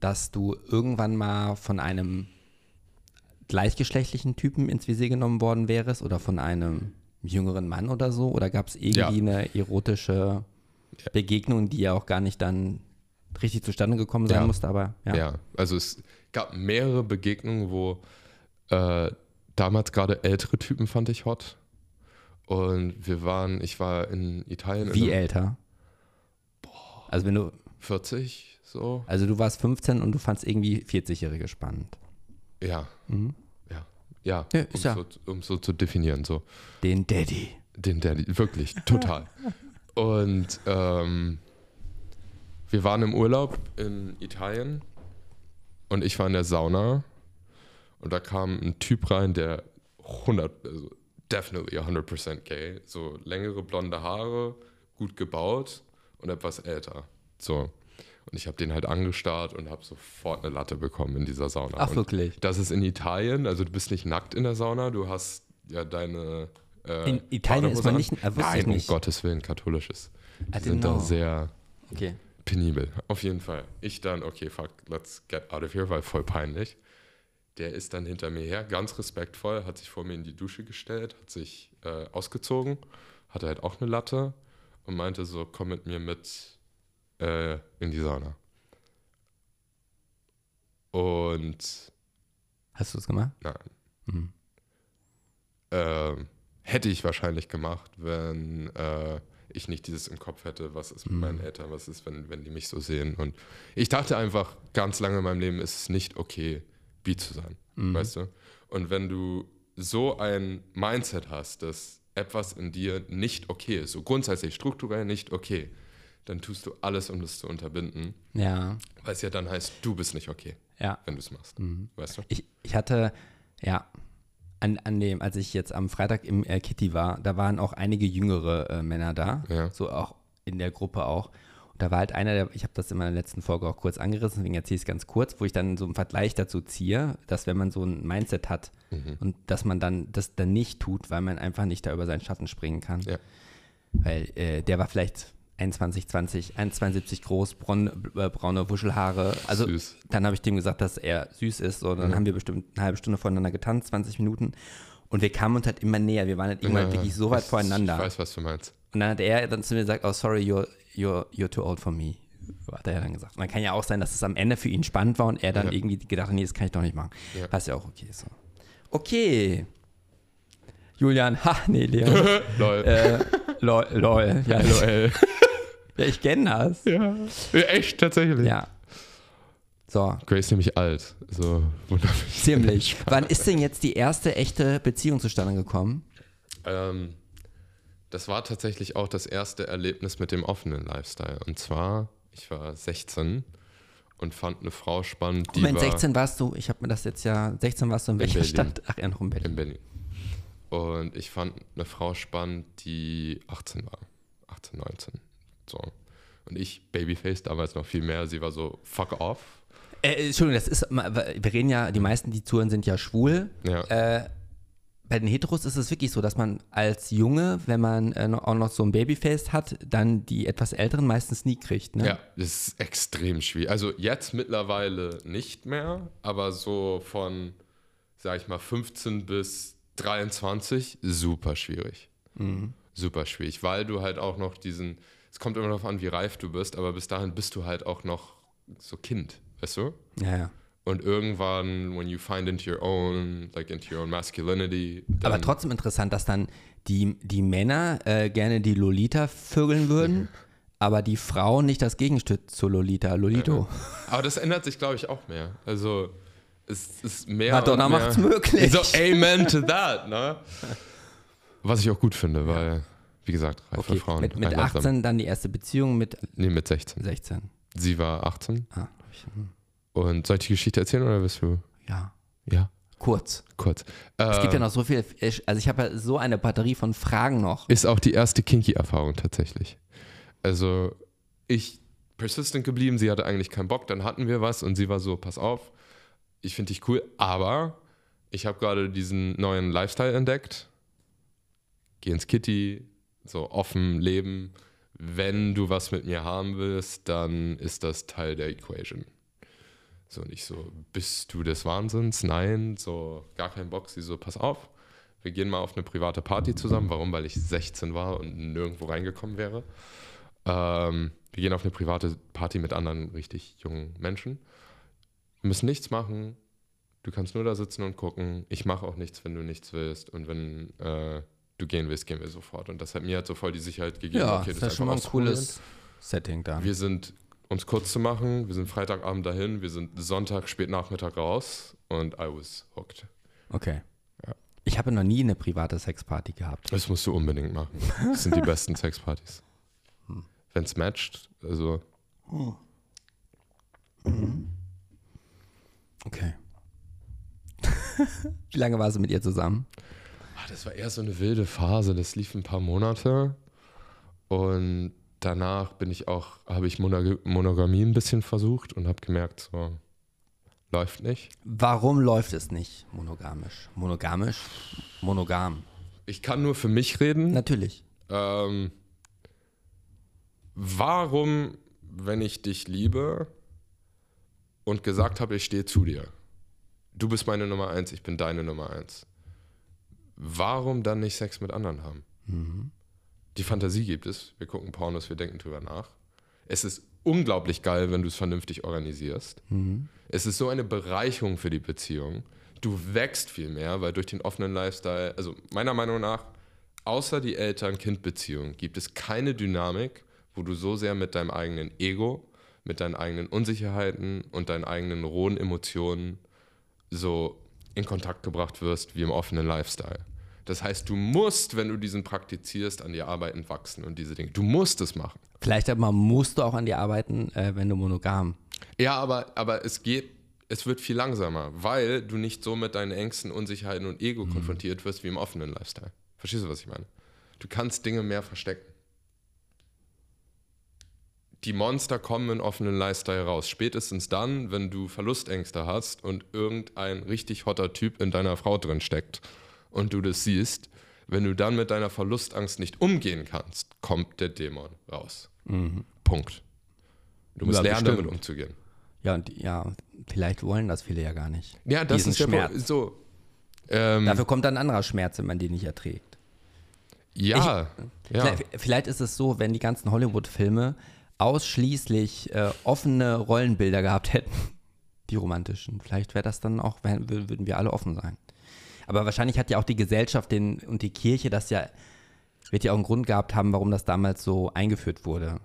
dass du irgendwann mal von einem gleichgeschlechtlichen Typen ins Visier genommen worden wärst oder von einem jüngeren Mann oder so? Oder gab es irgendwie Ja. eine erotische Begegnung, die ja auch gar nicht dann richtig zustande gekommen sein Ja. musste? Aber ja. Ja. also es gab mehrere Begegnungen, wo äh, damals gerade ältere Typen fand ich hot. Und wir waren, ich war in Italien Wie in einem älter? Also wenn du, 40, so. also du warst 15 und du fandst irgendwie 40-Jährige spannend. Ja. Mhm. Ja. Ja, Ja, um, ja. So, um so zu definieren. So. Den Daddy. Den Daddy, wirklich, total. Und ähm, wir waren im Urlaub in Italien und ich war in der Sauna und da kam ein Typ rein, der 100, also definitely 100% gay, so längere blonde Haare, gut gebaut und etwas älter. So. Und ich habe den halt angestarrt und habe sofort eine Latte bekommen in dieser Sauna. Ach, und wirklich? Das ist in Italien, also du bist nicht nackt in der Sauna, du hast ja deine. Äh, In Italien ist man nicht- äh, Nein, ich nicht. um Gottes Willen, katholisches. Die sind da know. sehr Okay. Penibel. Auf jeden Fall. Ich dann, okay, fuck, let's get out of here, weil voll peinlich. Der ist dann hinter mir her, ganz respektvoll, hat sich vor mir in die Dusche gestellt, hat sich äh, ausgezogen, hatte halt auch eine Latte und meinte so, komm mit mir mit äh, in die Sauna. Und Hast du es gemacht? nein. Mhm. Ähm, hätte ich wahrscheinlich gemacht, wenn äh, ich nicht dieses im Kopf hätte, was ist mit meinen Eltern, was ist, wenn, wenn die mich so sehen. Und ich dachte einfach, ganz lange in meinem Leben ist es nicht okay, bi zu sein. Weißt du? Und wenn du so ein Mindset hast, dass etwas in dir nicht okay ist, so grundsätzlich strukturell nicht okay, dann tust du alles, um das zu unterbinden, Ja. weil es ja dann heißt, du bist nicht okay, Ja. wenn du es machst. Weißt du? Ich, ich hatte, ja, an, an dem, als ich jetzt am Freitag im äh, Kitty war, da waren auch einige jüngere äh, Männer da, Ja. so auch in der Gruppe auch. Und da war halt einer, der, ich habe das in meiner letzten Folge auch kurz angerissen, deswegen erzähle ich es ganz kurz, wo ich dann so einen Vergleich dazu ziehe, dass wenn man so ein Mindset hat Mhm. und dass man dann das dann nicht tut, weil man einfach nicht da über seinen Schatten springen kann. Ja. Weil äh, der war vielleicht 21, 20, 1,72 groß, braun, äh, braune Wuschelhaare. Also Süß. dann habe ich dem gesagt, dass er süß ist. So, dann haben wir bestimmt eine halbe Stunde voneinander getanzt, 20 Minuten. Und wir kamen uns halt immer näher. Wir waren halt irgendwann Ja, wirklich so weit ich- voreinander. Ich weiß, was du meinst. Und dann hat er dann zu mir gesagt, oh sorry, you're, you're, you're too old for me. Hat er dann gesagt. Und dann kann ja auch sein, dass es am Ende für ihn spannend war und er dann Ja. irgendwie gedacht hat, nee, das kann ich doch nicht machen. Ja. Was ja auch okay ist. So. Okay. Julian, ha, nee, Leon. Lol. äh, lol, lol. Ja, lol. ja, ich kenne das. Ja. ja. Echt, tatsächlich. Ja. So, Grace ist nämlich alt. So wunderbar. ziemlich. Wann ist denn jetzt die erste echte Beziehung zustande gekommen? Ähm, das war tatsächlich auch das erste Erlebnis mit dem offenen Lifestyle. Und zwar, ich war 16 und fand eine Frau spannend, die Moment, war 16 warst du, ich habe mir das jetzt ja, 16 warst du in welcher Berlin. Stadt? Ach, ja, noch in Berlin. in Berlin. Und ich fand eine Frau spannend, die 18 war. 18, 19. So. Und ich, Babyface, damals noch viel mehr, sie war so fuck off. Äh, Entschuldigung, das ist, wir reden ja, die meisten, die zuhören, sind ja schwul. Ja. Äh, bei den Heteros ist es wirklich so, dass man als Junge, wenn man äh, auch noch so ein Babyface hat, dann die etwas Älteren meistens nie kriegt. Ne? Ja, das ist extrem schwierig. Also jetzt mittlerweile nicht mehr, aber so von, sag ich mal, 15 bis 23 super schwierig. Super schwierig, weil du halt auch noch diesen, es kommt immer darauf an, wie reif du bist, aber bis dahin bist du halt auch noch so Kind, weißt du? ja, ja. Und irgendwann, when you find into your own, like into your own masculinity, Aber trotzdem interessant, dass dann die, die Männer äh, gerne die Lolita vögeln würden, aber die Frauen nicht das Gegenstück zu Lolita, Lolito. Aber das ändert sich, glaube ich, auch mehr. Also es ist mehr. Madonna mehr, macht's möglich. So, amen to that, ne? Was ich auch gut finde, weil, wie gesagt, reife Okay, Frauen. mit, mit I love them. 18 dann die erste Beziehung, mit Nee, mit 16. 16. Sie war 18. Ah, ich- hm, Und soll ich die Geschichte erzählen oder wirst du? ja, Ja, kurz. kurz. Es gibt Äh, ja noch so viel, also ich habe ja so eine Batterie von Fragen noch. Ist auch die erste Kinky-Erfahrung tatsächlich. Also, ich persistent geblieben, sie hatte eigentlich keinen Bock, dann hatten wir was und sie war so, pass auf, ich finde dich cool, aber ich habe gerade diesen neuen Lifestyle entdeckt. Geh ins Kitty, so offen leben. Wenn du was mit mir haben willst, dann ist das Teil der Equation. So nicht so, bist du des Wahnsinns? Nein, so gar kein Bock. Sie so, pass auf, wir gehen mal auf eine private Party zusammen. Warum? Weil ich 16 war und nirgendwo reingekommen wäre. Ähm, wir gehen auf eine private Party mit anderen richtig jungen Menschen. Wir müssen nichts machen. Du kannst nur da sitzen und gucken. Ich mache auch nichts, wenn du nichts willst. Und wenn äh, du gehen willst, gehen wir sofort. Und das hat mir halt so voll die Sicherheit gegeben. Ja, okay, das ist ja schon mal ein cooles Setting da. wir sind, um es kurz zu machen, wir sind Freitagabend dahin, wir sind Sonntag, spät Nachmittag raus und I was hooked. Okay. Ja. Ich habe noch nie eine private Sexparty gehabt. Das musst du unbedingt machen. Das sind die besten Sexpartys. Wenn es matcht, also Okay. Wie lange warst du mit ihr zusammen? Ah, das war eher so eine wilde Phase. Das lief ein paar Monate und danach bin ich auch, habe ich Monog Monogamie ein bisschen versucht und habe gemerkt, so läuft nicht. Warum läuft es nicht monogamisch? Monogamisch? Monogam. Ich kann nur für mich reden. Natürlich. Ähm, warum, wenn ich dich liebe und gesagt habe, ich stehe zu dir, du bist meine Nummer eins, ich bin deine Nummer eins, warum dann nicht Sex mit anderen haben? Die Fantasie gibt es, wir gucken Pornos, wir denken drüber nach. Es ist unglaublich geil, wenn du es vernünftig organisierst. Es ist so eine Bereicherung für die Beziehung. Du wächst viel mehr, weil durch den offenen Lifestyle, also meiner Meinung nach, außer die Eltern-Kind-Beziehung gibt es keine Dynamik, wo du so sehr mit deinem eigenen Ego, mit deinen eigenen Unsicherheiten und deinen eigenen rohen Emotionen so in Kontakt gebracht wirst wie im offenen Lifestyle. Das heißt, du musst, wenn du diesen praktizierst, an dir arbeiten, wachsen und diese Dinge. Du musst es machen. Vielleicht aber musst du auch an dir arbeiten, äh, wenn du monogam. Ja, aber, aber es geht, es wird viel langsamer, weil du nicht so mit deinen Ängsten, Unsicherheiten und Ego konfrontiert wirst wie im offenen Lifestyle. Verstehst du, was ich meine? Du kannst Dinge mehr verstecken. Die Monster kommen im offenen Lifestyle raus. Spätestens dann, wenn du Verlustängste hast und irgendein richtig hotter Typ in deiner Frau drin steckt und du das siehst, wenn du dann mit deiner Verlustangst nicht umgehen kannst, kommt der Dämon raus. Punkt. Du musst Ja, lernen, bestimmt. damit umzugehen. Ja, und ja, vielleicht wollen das viele ja gar nicht. Ja, das Diesen ist Schmerz. So. Ähm, Dafür kommt dann ein anderer Schmerz, wenn man den nicht erträgt. ja, ja. Vielleicht, vielleicht ist es so, wenn die ganzen Hollywood-Filme ausschließlich äh, offene Rollenbilder gehabt hätten, die romantischen. Vielleicht wäre das dann auch, wär, wür- würden wir alle offen sein. Aber wahrscheinlich hat ja auch die Gesellschaft den, und die Kirche das ja, wird ja auch einen Grund gehabt haben, warum das damals so eingeführt wurde.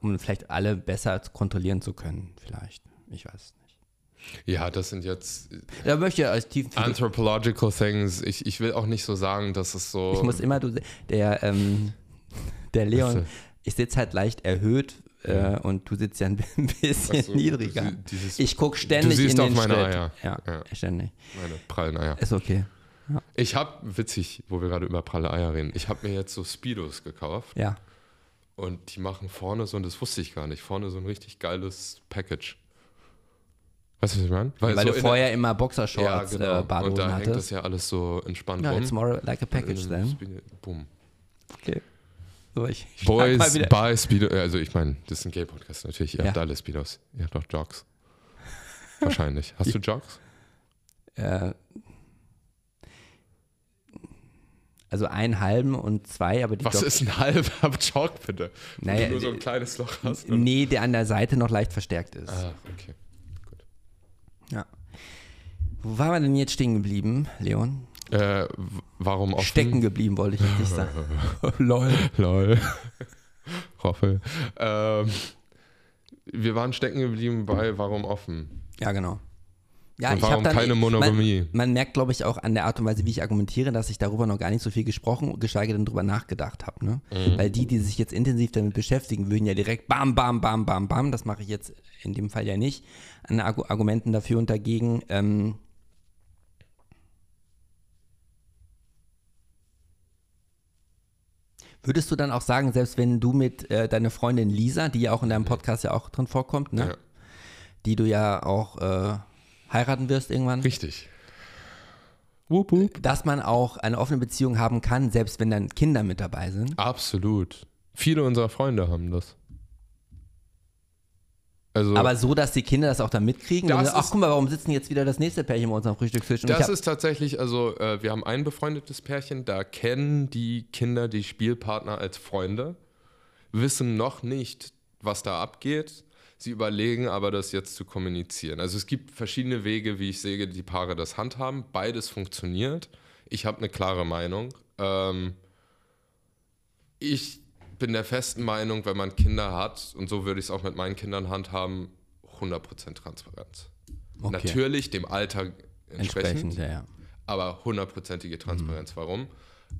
Um vielleicht alle besser kontrollieren zu können, vielleicht. Ich weiß es nicht. Ja, das sind jetzt Da möchte ich als tief. anthropological things. Ich, ich will auch nicht so sagen, dass es so. Ich muss immer, du, der, ähm, der Leon? Ich sitze halt leicht erhöht äh, und du sitzt ja ein bisschen so, niedriger. dieses- ich gucke ständig siehst in auf den meine Schritt. Eier. Ja, Ja. ständig. meine prallen Eier. Ist okay. Ich habe, witzig, wo wir gerade über pralle Eier reden, ich habe mir jetzt so Speedos gekauft Ja. und die machen vorne so, und das wusste ich gar nicht, vorne so ein richtig geiles Package. Weißt du, was ich meine? Weil, so du vorher immer der, Boxershorts, ja, genau. äh, Badehosen Und da hängt das ja alles so entspannt Ja, rum. it's more like a package then. Boom. Okay. So, ich Boys by Speedo. Also ich meine, das ist ein Gay-Podcast natürlich. Ihr habt Ja. alle Speedos. Ihr habt auch Jogs. Wahrscheinlich. Hast du Jogs? Äh, also einen halben und zwei, aber die Was Jog- ist ein halber Jog, bitte? Naja, du nur so ein äh, kleines Loch hast. und- Nee, der an der Seite noch leicht verstärkt ist. Ah, okay. Ja. Wo waren wir denn jetzt stehen geblieben, Leon? Äh, warum offen? Stecken geblieben, wollte ich nicht sagen. Lol. Lol. Roffel. Ähm, wir waren stecken geblieben bei warum offen? Ja, genau. Ja, Und warum dann- keine Monogamie? Man, man merkt, glaube ich, auch an der Art und Weise, wie ich argumentiere, dass ich darüber noch gar nicht so viel gesprochen, geschweige denn drüber nachgedacht habe. Ne? Mhm. Weil die, die sich jetzt intensiv damit beschäftigen, würden ja direkt bam, bam, bam, bam, bam. Das mache ich jetzt in dem Fall ja nicht. An Argu Argumenten dafür und dagegen. Ähm, Würdest du dann auch sagen, selbst wenn du mit äh, deiner Freundin Lisa, die ja auch in deinem Podcast ja auch drin vorkommt, ne? Ja. die du ja auch äh, heiraten wirst irgendwann, Richtig. Wup, wup. dass man auch eine offene Beziehung haben kann, selbst wenn dann Kinder mit dabei sind. Absolut. Viele unserer Freunde haben das. Also, Aber so, dass die Kinder das auch dann mitkriegen. Das dann, Ach, guck mal, warum sitzen jetzt wieder das nächste Pärchen bei uns am Frühstückstisch? Das ist tatsächlich, also äh, wir haben ein befreundetes Pärchen, da kennen die Kinder die Spielpartner als Freunde, wissen noch nicht, was da abgeht. Sie überlegen aber, das jetzt zu kommunizieren. Also es gibt verschiedene Wege, wie ich sehe, die Paare das handhaben. Beides funktioniert. Ich habe eine klare Meinung. Ähm, ich bin der festen Meinung, wenn man Kinder hat, und so würde ich es auch mit meinen Kindern handhaben, 100% Transparenz. Okay. Natürlich dem Alter entsprechend, entsprechend, ja, aber hundertprozentige Transparenz. Warum?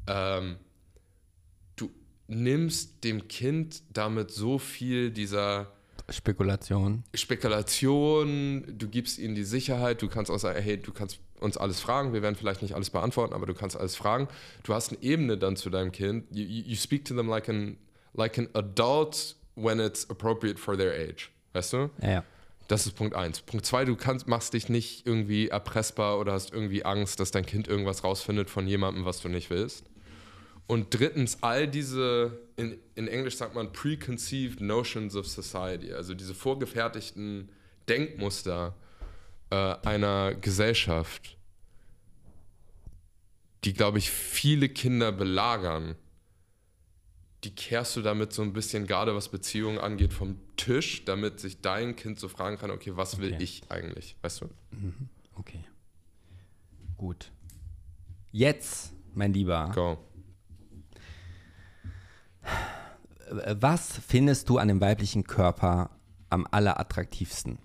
Ähm, du nimmst dem Kind damit so viel dieser Spekulation. Spekulation, du gibst ihnen die Sicherheit, du kannst auch sagen, hey, du kannst uns alles fragen, wir werden vielleicht nicht alles beantworten, aber du kannst alles fragen. Du hast eine Ebene dann zu deinem Kind. You, you you speak to them like an, like an adult when it's appropriate for their age. Weißt du? Ja. Das ist Punkt eins. Punkt zwei, du kannst, machst dich nicht irgendwie erpressbar oder hast irgendwie Angst, dass dein Kind irgendwas rausfindet von jemandem, was du nicht willst. Und drittens, all diese, in, in Englisch sagt man preconceived notions of society, also diese vorgefertigten Denkmuster äh, einer Gesellschaft, die, glaube ich, viele Kinder belagern, die kehrst du damit so ein bisschen, gerade was Beziehungen angeht, vom Tisch, damit sich dein Kind so fragen kann, okay, was will Okay. ich eigentlich, weißt du? Okay. Gut. Jetzt, mein Lieber, Go. was findest du an dem weiblichen Körper am allerattraktivsten?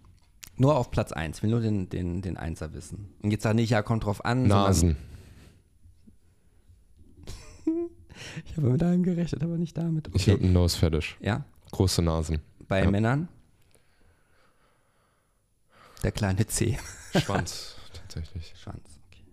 Nur auf Platz 1, will nur den, den, den Einser wissen. Und jetzt sag nicht, ja, kommt drauf an. sondern- Nasen. Ich habe mit einem gerechnet, aber nicht damit. Ich habe Okay. einen Nose Fetish. Ja, Große Nasen. bei Ja. Männern? Der kleine C. Schwanz, tatsächlich. Schwanz, okay.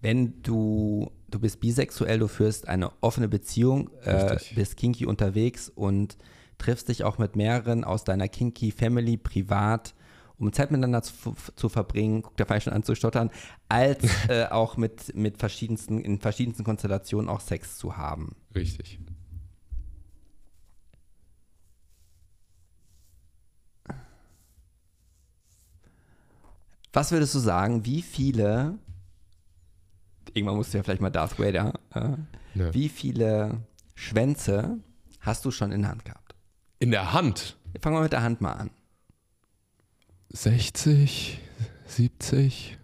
Wenn du, du bist bisexuell, du führst eine offene Beziehung, äh, bist kinky unterwegs und triffst dich auch mit mehreren aus deiner kinky Family privat, um Zeit miteinander zu, zu verbringen, guck der Fall schon an zu stottern, als äh, auch mit, mit verschiedensten, in verschiedensten Konstellationen auch Sex zu haben. Richtig. Was würdest du sagen, wie viele, irgendwann musst du ja vielleicht mal Darth Vader, äh, Ja. wie viele Schwänze hast du schon in der Hand gehabt? In der Hand. Fangen wir mit der Hand mal an. 60, 70.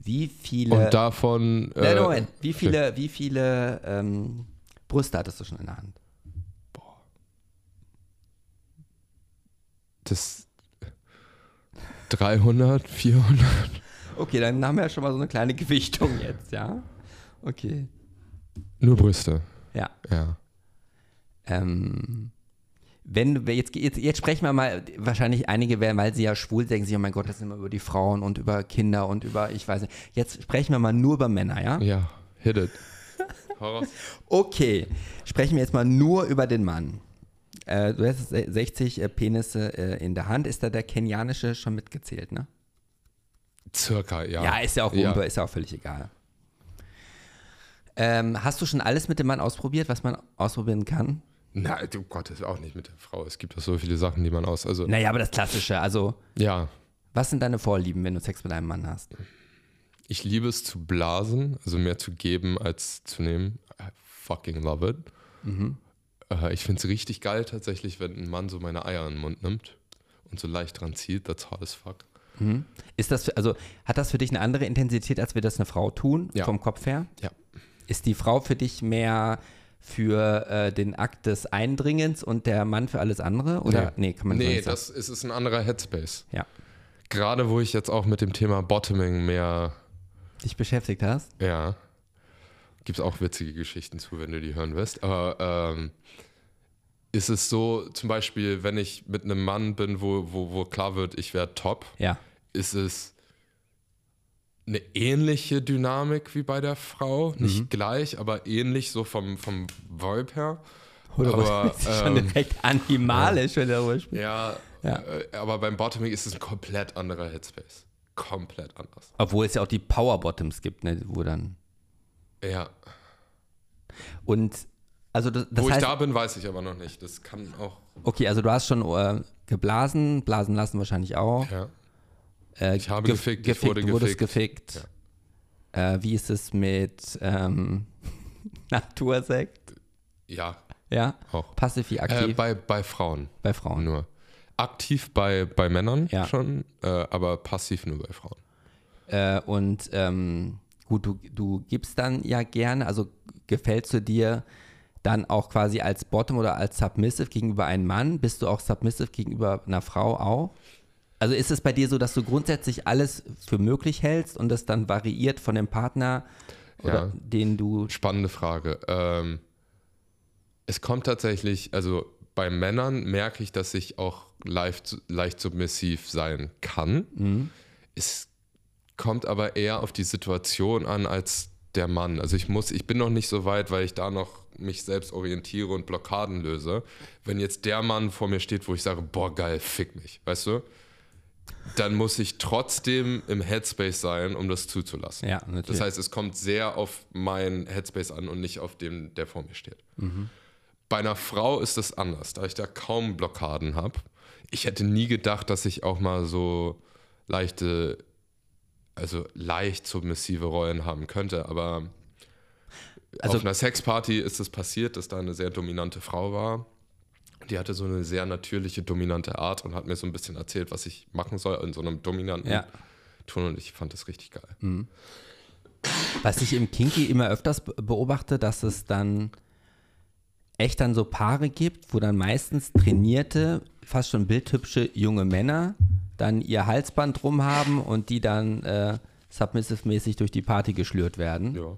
Wie viele. Und davon. Nein, äh, Moment. Wie viele, wie viele ähm, Brüste hattest du schon in der Hand? Das 300, 400. Okay, dann haben wir ja schon mal so eine kleine Gewichtung jetzt, ja? Okay. Nur Brüste. Ja. Ja. Ähm, wenn wir jetzt, jetzt, jetzt sprechen wir mal, wahrscheinlich einige werden, weil sie ja schwul denken sich, oh mein Gott, das sind immer über die Frauen und über Kinder und über, ich weiß nicht. Jetzt sprechen wir mal nur über Männer, ja? Ja, hit it. Okay, sprechen wir jetzt mal nur über den Mann. Äh, du hast 60 äh, Penisse äh, in der Hand. Ist da der kenianische schon mitgezählt, ne? Circa, ja. Ja, ist ja auch, Ja. ist ja auch völlig egal. Ähm, hast du schon alles mit dem Mann ausprobiert, was man ausprobieren kann? Nein, du Gott, das ist auch nicht mit der Frau. Es gibt doch so viele Sachen, die man aus. Also, Naja, aber das Klassische. Also, ja. was sind deine Vorlieben, wenn du Sex mit einem Mann hast? Ich liebe es zu blasen, also mehr zu geben als zu nehmen. I fucking love it. Äh, ich finde es richtig geil tatsächlich, wenn ein Mann so meine Eier in den Mund nimmt und so leicht dran zieht. That's hot as fuck. Ist das, für, also, hat das für dich eine andere Intensität, als wir das eine Frau tun, Ja. vom Kopf her? Ja. Ist die Frau für dich mehr für äh, den Akt des Eindringens und der Mann für alles andere? Oder? Nee, kann man Nee, nicht sagen. das ist, ist ein anderer Headspace. Ja. Gerade wo ich jetzt auch mit dem Thema Bottoming mehr, Dich beschäftigt hast? ja, gibt es auch witzige Geschichten zu, wenn du die hören wirst. Aber ähm, ist es so, zum Beispiel, wenn ich mit einem Mann bin, wo, wo, wo klar wird, ich werde top, Ja. ist es eine ähnliche Dynamik wie bei der Frau. Nicht Mhm. gleich, aber ähnlich so vom, vom Vibe her. Oder Aber, was? schon ähm, direkt animalisch, wenn du darüber sprichst. Ja, Ja. Äh, aber beim Bottoming ist es ein komplett anderer Headspace. Komplett anders. Obwohl es ja auch die Power Bottoms gibt, ne, wo dann. Ja. Und also das, das Wo heißt, ich da bin, weiß ich aber noch nicht. Das kann auch. okay, also du hast schon äh, geblasen, blasen lassen wahrscheinlich auch. Ja. Äh, Ich habe gef- gefickt, ich gefickt, wurde du wurdest gefickt. gefickt. Äh, wie ist es mit ähm, Natursekt? Ja, Ja, auch. passiv wie Äh, aktiv bei, bei Frauen bei Frauen. nur. Aktiv bei, bei Männern Ja. schon, äh, aber passiv nur bei Frauen. Äh, und ähm, gut, du, du gibst dann ja gerne, also gefällst du dir dann auch quasi als Bottom oder als Submissive gegenüber einem Mann? Bist du auch Submissive gegenüber einer Frau auch? Also ist es bei dir so, dass du grundsätzlich alles für möglich hältst und das dann variiert von dem Partner, oder Ja. den du. Spannende Frage. Ähm, es kommt tatsächlich, also bei Männern merke ich, dass ich auch leicht, leicht submissiv sein kann. Es kommt aber eher auf die Situation an als der Mann. Also ich muss, ich bin noch nicht so weit, weil ich da noch mich selbst orientiere und Blockaden löse. Wenn jetzt der Mann vor mir steht, wo ich sage, boah geil, fick mich, weißt du? Dann muss ich trotzdem im Headspace sein, um das zuzulassen. Ja, natürlich. Das heißt, es kommt sehr auf mein Headspace an und nicht auf den, der vor mir steht. Bei einer Frau ist das anders, da ich da kaum Blockaden habe. Ich hätte nie gedacht, dass ich auch mal so leichte, also leicht submissive Rollen haben könnte, aber Also- auf einer Sexparty ist es passiert, dass da eine sehr dominante Frau war. Die hatte so eine sehr natürliche, dominante Art und hat mir so ein bisschen erzählt, was ich machen soll in so einem dominanten Ja. Ton und ich fand das richtig geil. Was ich im Kinky immer öfters be- beobachte, dass es dann echt dann so Paare gibt, wo dann meistens trainierte, fast schon bildhübsche junge Männer dann ihr Halsband drum haben und die dann äh, submissive-mäßig durch die Party geschlürt werden. Ja.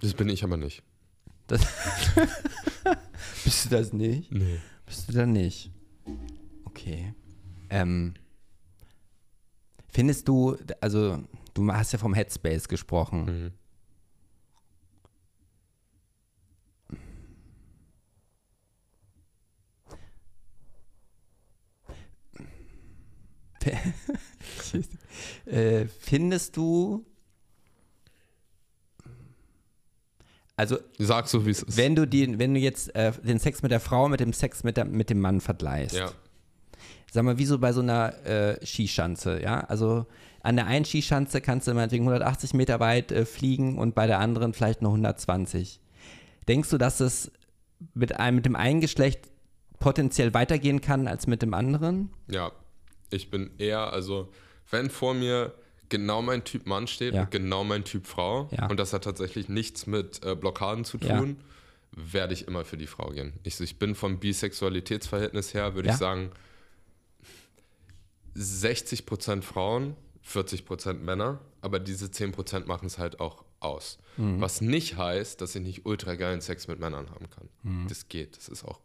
Das bin ich aber nicht. Das Bist du das nicht? Nee. Bist du da nicht? Okay. Ähm, findest du, also du hast ja vom Headspace gesprochen. Mhm. äh, findest du, also Sag so, wie es ist. wenn du, die, wenn du jetzt äh, den Sex mit der Frau mit dem Sex mit, der, mit dem Mann vergleichst, ja. sag mal, wie so bei so einer äh, Skischanze, ja? Also an der einen Skischanze kannst du meinetwegen 180 Meter weit äh, fliegen und bei der anderen vielleicht nur 120. Denkst du, dass es mit, einem, mit dem einen Geschlecht potenziell weitergehen kann als mit dem anderen? Ja, ich bin eher, also wenn vor mir genau mein Typ Mann steht Ja. und genau mein Typ Frau Ja. und das hat tatsächlich nichts mit äh, Blockaden zu Ja. tun, werde ich immer für die Frau gehen. Ich, ich bin vom Bisexualitätsverhältnis her, würde Ja. ich sagen, 60% Frauen, 40% Männer, aber diese 10% machen es halt auch aus. Mhm. Was nicht heißt, dass ich nicht ultra geilen Sex mit Männern haben kann. Mhm. Das geht, das ist auch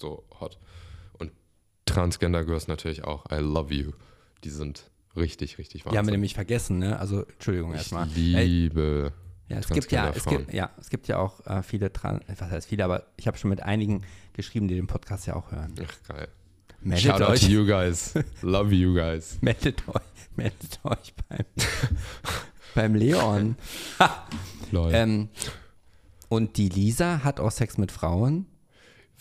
so hot. Und Transgender Girls natürlich auch. I love you. Die sind richtig, richtig Die haben wir Wahnsinn. nämlich vergessen, ne? Also, Entschuldigung ich erstmal. Ey, liebe Ja, es gibt ja, es gibt, ja, es gibt ja auch äh, viele, Tran was heißt viele, aber ich habe schon mit einigen geschrieben, die den Podcast ja auch hören. Ach, geil. Meldet Shout out euch, to you guys. Love you guys. meldet euch, meldet euch beim, beim Leon. Ähm, und die Lisa hat auch Sex mit Frauen.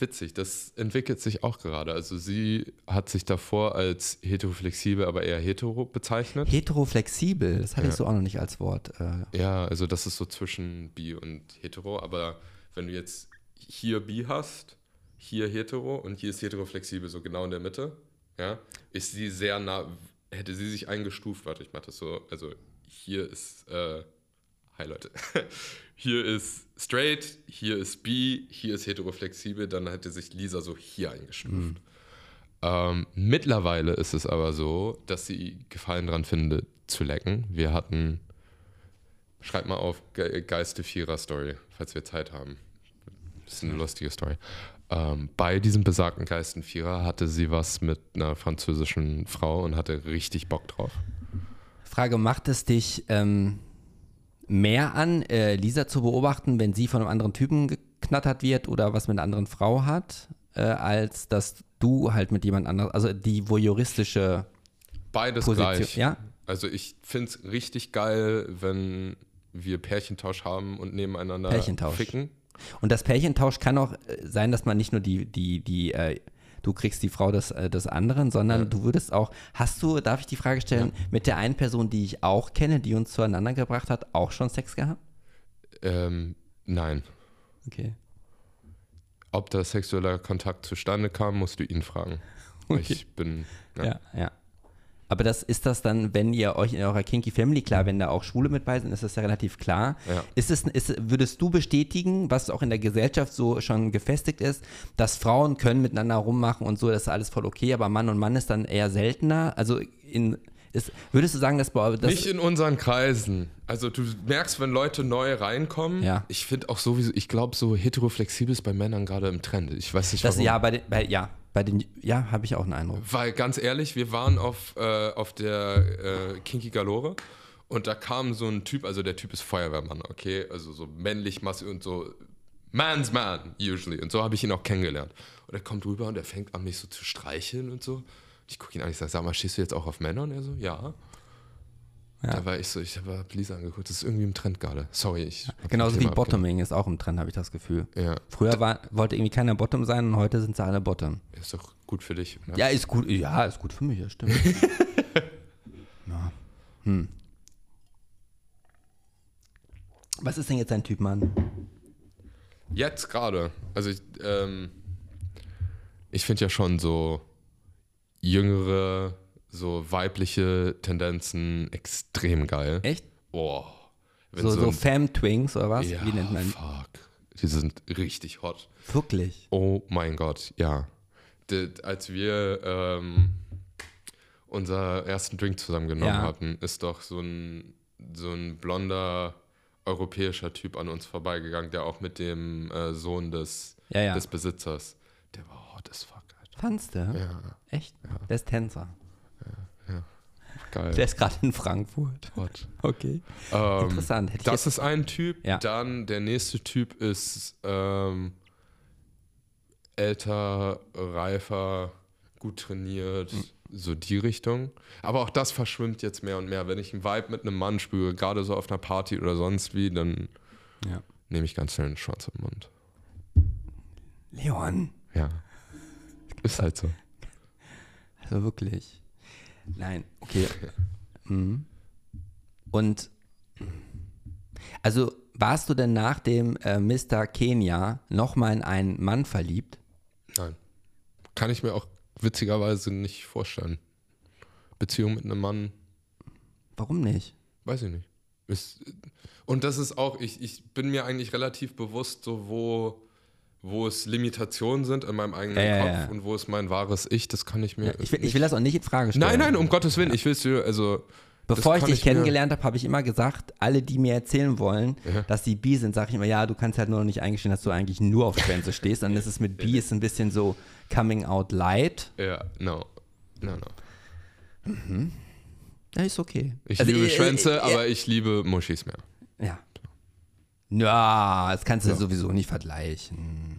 Witzig, das entwickelt sich auch gerade. Also sie hat sich davor als heteroflexibel, aber eher hetero bezeichnet. Heteroflexibel, das hatte ich Ja. so auch noch nicht als Wort. Äh, Ja, also das ist so zwischen bi und hetero, aber wenn du jetzt hier bi hast, hier hetero und hier ist heteroflexibel, so genau in der Mitte, ja, ist sie sehr nah, hätte sie sich eingestuft, warte, ich mach das so, also hier ist, äh, hi Leute, hier ist straight, hier ist bi, hier ist heteroflexibel, dann hätte sich Lisa so hier eingestuft. Ähm, mittlerweile ist es aber so, dass sie Gefallen dran findet, zu lecken. Wir hatten Schreibt mal auf Ge Geiste Vierer Story, falls wir Zeit haben. Das ist eine lustige Story. Ähm, bei diesem besagten Geisten Vierer hatte sie was mit einer französischen Frau und hatte richtig Bock drauf. Frage, macht es dich ähm, mehr an, äh, Lisa zu beobachten, wenn sie von einem anderen Typen geknattert wird oder was mit einer anderen Frau hat, äh, als dass du halt mit jemand anderem, also die voyeuristische Beides Position, gleich. ja? Also ich finde es richtig geil, wenn wir Pärchentausch haben und nebeneinander Pärchentausch. ficken. Und das Pärchentausch kann auch äh, sein, dass man nicht nur die, die, die, äh, du kriegst die Frau des, äh, des anderen, sondern Ja. du würdest auch, hast du, darf ich die Frage stellen, mit der einen Person, die ich auch kenne, die uns zueinander gebracht hat, auch schon Sex gehabt? Ähm, nein. Okay. Ob da sexueller Kontakt zustande kam, musst du ihn fragen. Okay. Ich bin. Ja. Ja, ja. Aber das ist das dann, wenn ihr euch in eurer Kinky Family, klar, wenn da auch Schwule mit bei sind, ist das ja relativ klar. Ja. Ist es, ist, würdest du bestätigen, was auch in der Gesellschaft so schon gefestigt ist, dass Frauen können miteinander rummachen und so, das ist alles voll okay, aber Mann und Mann ist dann eher seltener? Also in, ist, würdest du sagen, dass bei das, Nicht in unseren Kreisen. Also du merkst, wenn Leute neu reinkommen, Ja. ich finde auch sowieso, ich glaube, so heteroflexibel ist bei Männern gerade im Trend. Ich weiß nicht das warum. ja, bei bei, ja, bei den, ja, habe ich auch einen Eindruck. Weil ganz ehrlich, wir waren auf, äh, auf der äh, Kinky Galore und da kam so ein Typ, also der Typ ist Feuerwehrmann, okay? Also so männlich, massig und so Man's Man, usually. Und so habe ich ihn auch kennengelernt. Und er kommt rüber und er fängt an, mich so zu streicheln und so. Ich gucke ihn an, ich sage, sag mal, stehst du jetzt auch auf Männer? Und er so, ja. Ja. Da war ich so, ich habe Lisa angeguckt, das ist irgendwie im Trend gerade. Sorry, ich. vom Genauso wie Bottoming ist auch im Trend, habe ich das Gefühl. Ja, Früher war, wollte irgendwie keiner Bottom sein und heute sind sie alle Bottom. ist doch gut für dich. Ne? Ja, ist gut. Ja, ist gut für mich, ja, stimmt. ja. Hm. Was ist denn jetzt dein Typ, Mann? Jetzt gerade. Also ich, ähm, ich finde ja schon so jüngere, so weibliche Tendenzen extrem geil. Echt? Boah. Wenn So, so, ein- Fam-Twings oder was? ja, Wie nennt man fuck. Die sind richtig hot. Wirklich? Oh mein Gott, ja. D als wir ähm, unser ersten Drink zusammengenommen Ja. hatten, ist doch so ein, so ein blonder europäischer Typ an uns vorbeigegangen, der auch mit dem äh, Sohn des, Ja, ja. des Besitzers, der war hot as fuck. Alter. Fandst du? Ja, Echt? Der ist Tänzer. Geil. Der ist gerade in Frankfurt. hot. Okay. Ähm, Interessant. Hätte Das ist ein Typ. Ja. Dann der nächste Typ ist ähm, älter, reifer, gut trainiert, Hm. so die Richtung. Aber auch das verschwimmt jetzt mehr und mehr. Wenn ich einen Vibe mit einem Mann spüre, gerade so auf einer Party oder sonst wie, dann ja. nehme ich ganz schnell einen Schwanz im Mund. Leon. Ja. Ist halt so. Also wirklich. Nein, okay. Mhm. Und also warst du denn nach dem äh, Mr. Kenia nochmal in einen Mann verliebt? Nein. Kann ich mir auch witzigerweise nicht vorstellen. Beziehung mit einem Mann Warum nicht? Weiß ich nicht. Ist, und das ist auch, ich, ich bin mir eigentlich relativ bewusst, so wo, wo es Limitationen sind in meinem eigenen Ja, ja, Kopf ja. und wo ist mein wahres Ich, das kann ich mir. Ich will, ich will das auch nicht in Frage stellen. Nein, nein, um Gottes Willen, ich will es dir, also. Bevor ich dich mir- kennengelernt habe, habe ich immer gesagt, alle, die mir erzählen wollen, Ja. dass die bi sind, sage ich immer, ja, du kannst halt nur noch nicht eingestehen, dass du eigentlich nur auf Schwänze stehst. Das ist mit bi ist ein bisschen so coming out light. Ja, no. No, no. Ja, ist okay. Ich Also, liebe äh, Schwänze, äh, aber ich liebe Muschis mehr. Ja. Ja, das kannst du sowieso nicht vergleichen.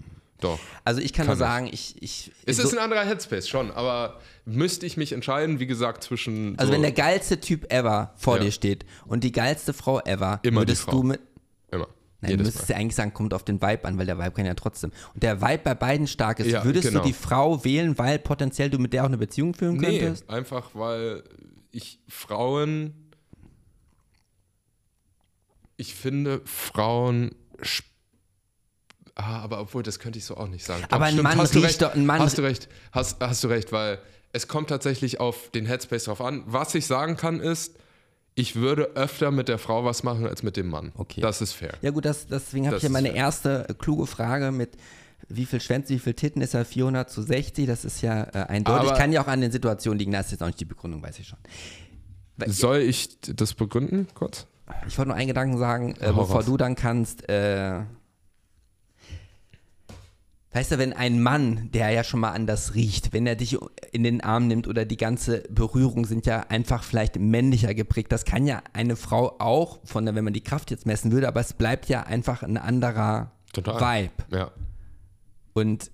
Doch. Also ich kann, Kann nur sagen, ich, ich Es so, ist ein anderer Headspace schon, aber müsste ich mich entscheiden, wie gesagt, zwischen. also so, wenn der geilste Typ ever vor Ja. dir steht und die geilste Frau ever, Immer würdest du mit Immer. Nein, du müsstest Mal. ja eigentlich sagen, kommt auf den Vibe an, weil der Vibe kann ja trotzdem. Und der Vibe bei beiden stark ist. Ja, Würdest genau. du die Frau wählen, weil potenziell du mit der auch eine Beziehung führen Nee, könntest? einfach weil ich Frauen. Ich finde Frauen. sp- Ah, aber obwohl, das könnte ich so auch nicht sagen. Doch, Aber ein stimmt, Mann hast du recht, doch- ein Mann- Hast du recht, hast, hast du recht, weil es kommt tatsächlich auf den Headspace drauf an. Was ich sagen kann ist, ich würde öfter mit der Frau was machen als mit dem Mann. Okay. Das ist fair. Ja gut, das, deswegen habe ich ja meine fair. erste äh, kluge Frage mit wie viel Schwänze, wie viel Titten ist ja 400 zu 60, das ist ja äh, eindeutig. Aber- kann ja auch an den Situationen liegen, das ist jetzt auch nicht die Begründung, weiß ich schon. Soll ich das begründen kurz? Ich wollte nur einen Gedanken sagen, äh, bevor du dann kannst. Äh, weißt du, wenn ein Mann, der ja schon mal anders riecht, wenn er dich in den Arm nimmt oder die ganze Berührung sind ja einfach vielleicht männlicher geprägt. Das kann ja eine Frau auch, von der, wenn man die Kraft jetzt messen würde, aber es bleibt ja einfach ein anderer Total. Vibe. Ja. Und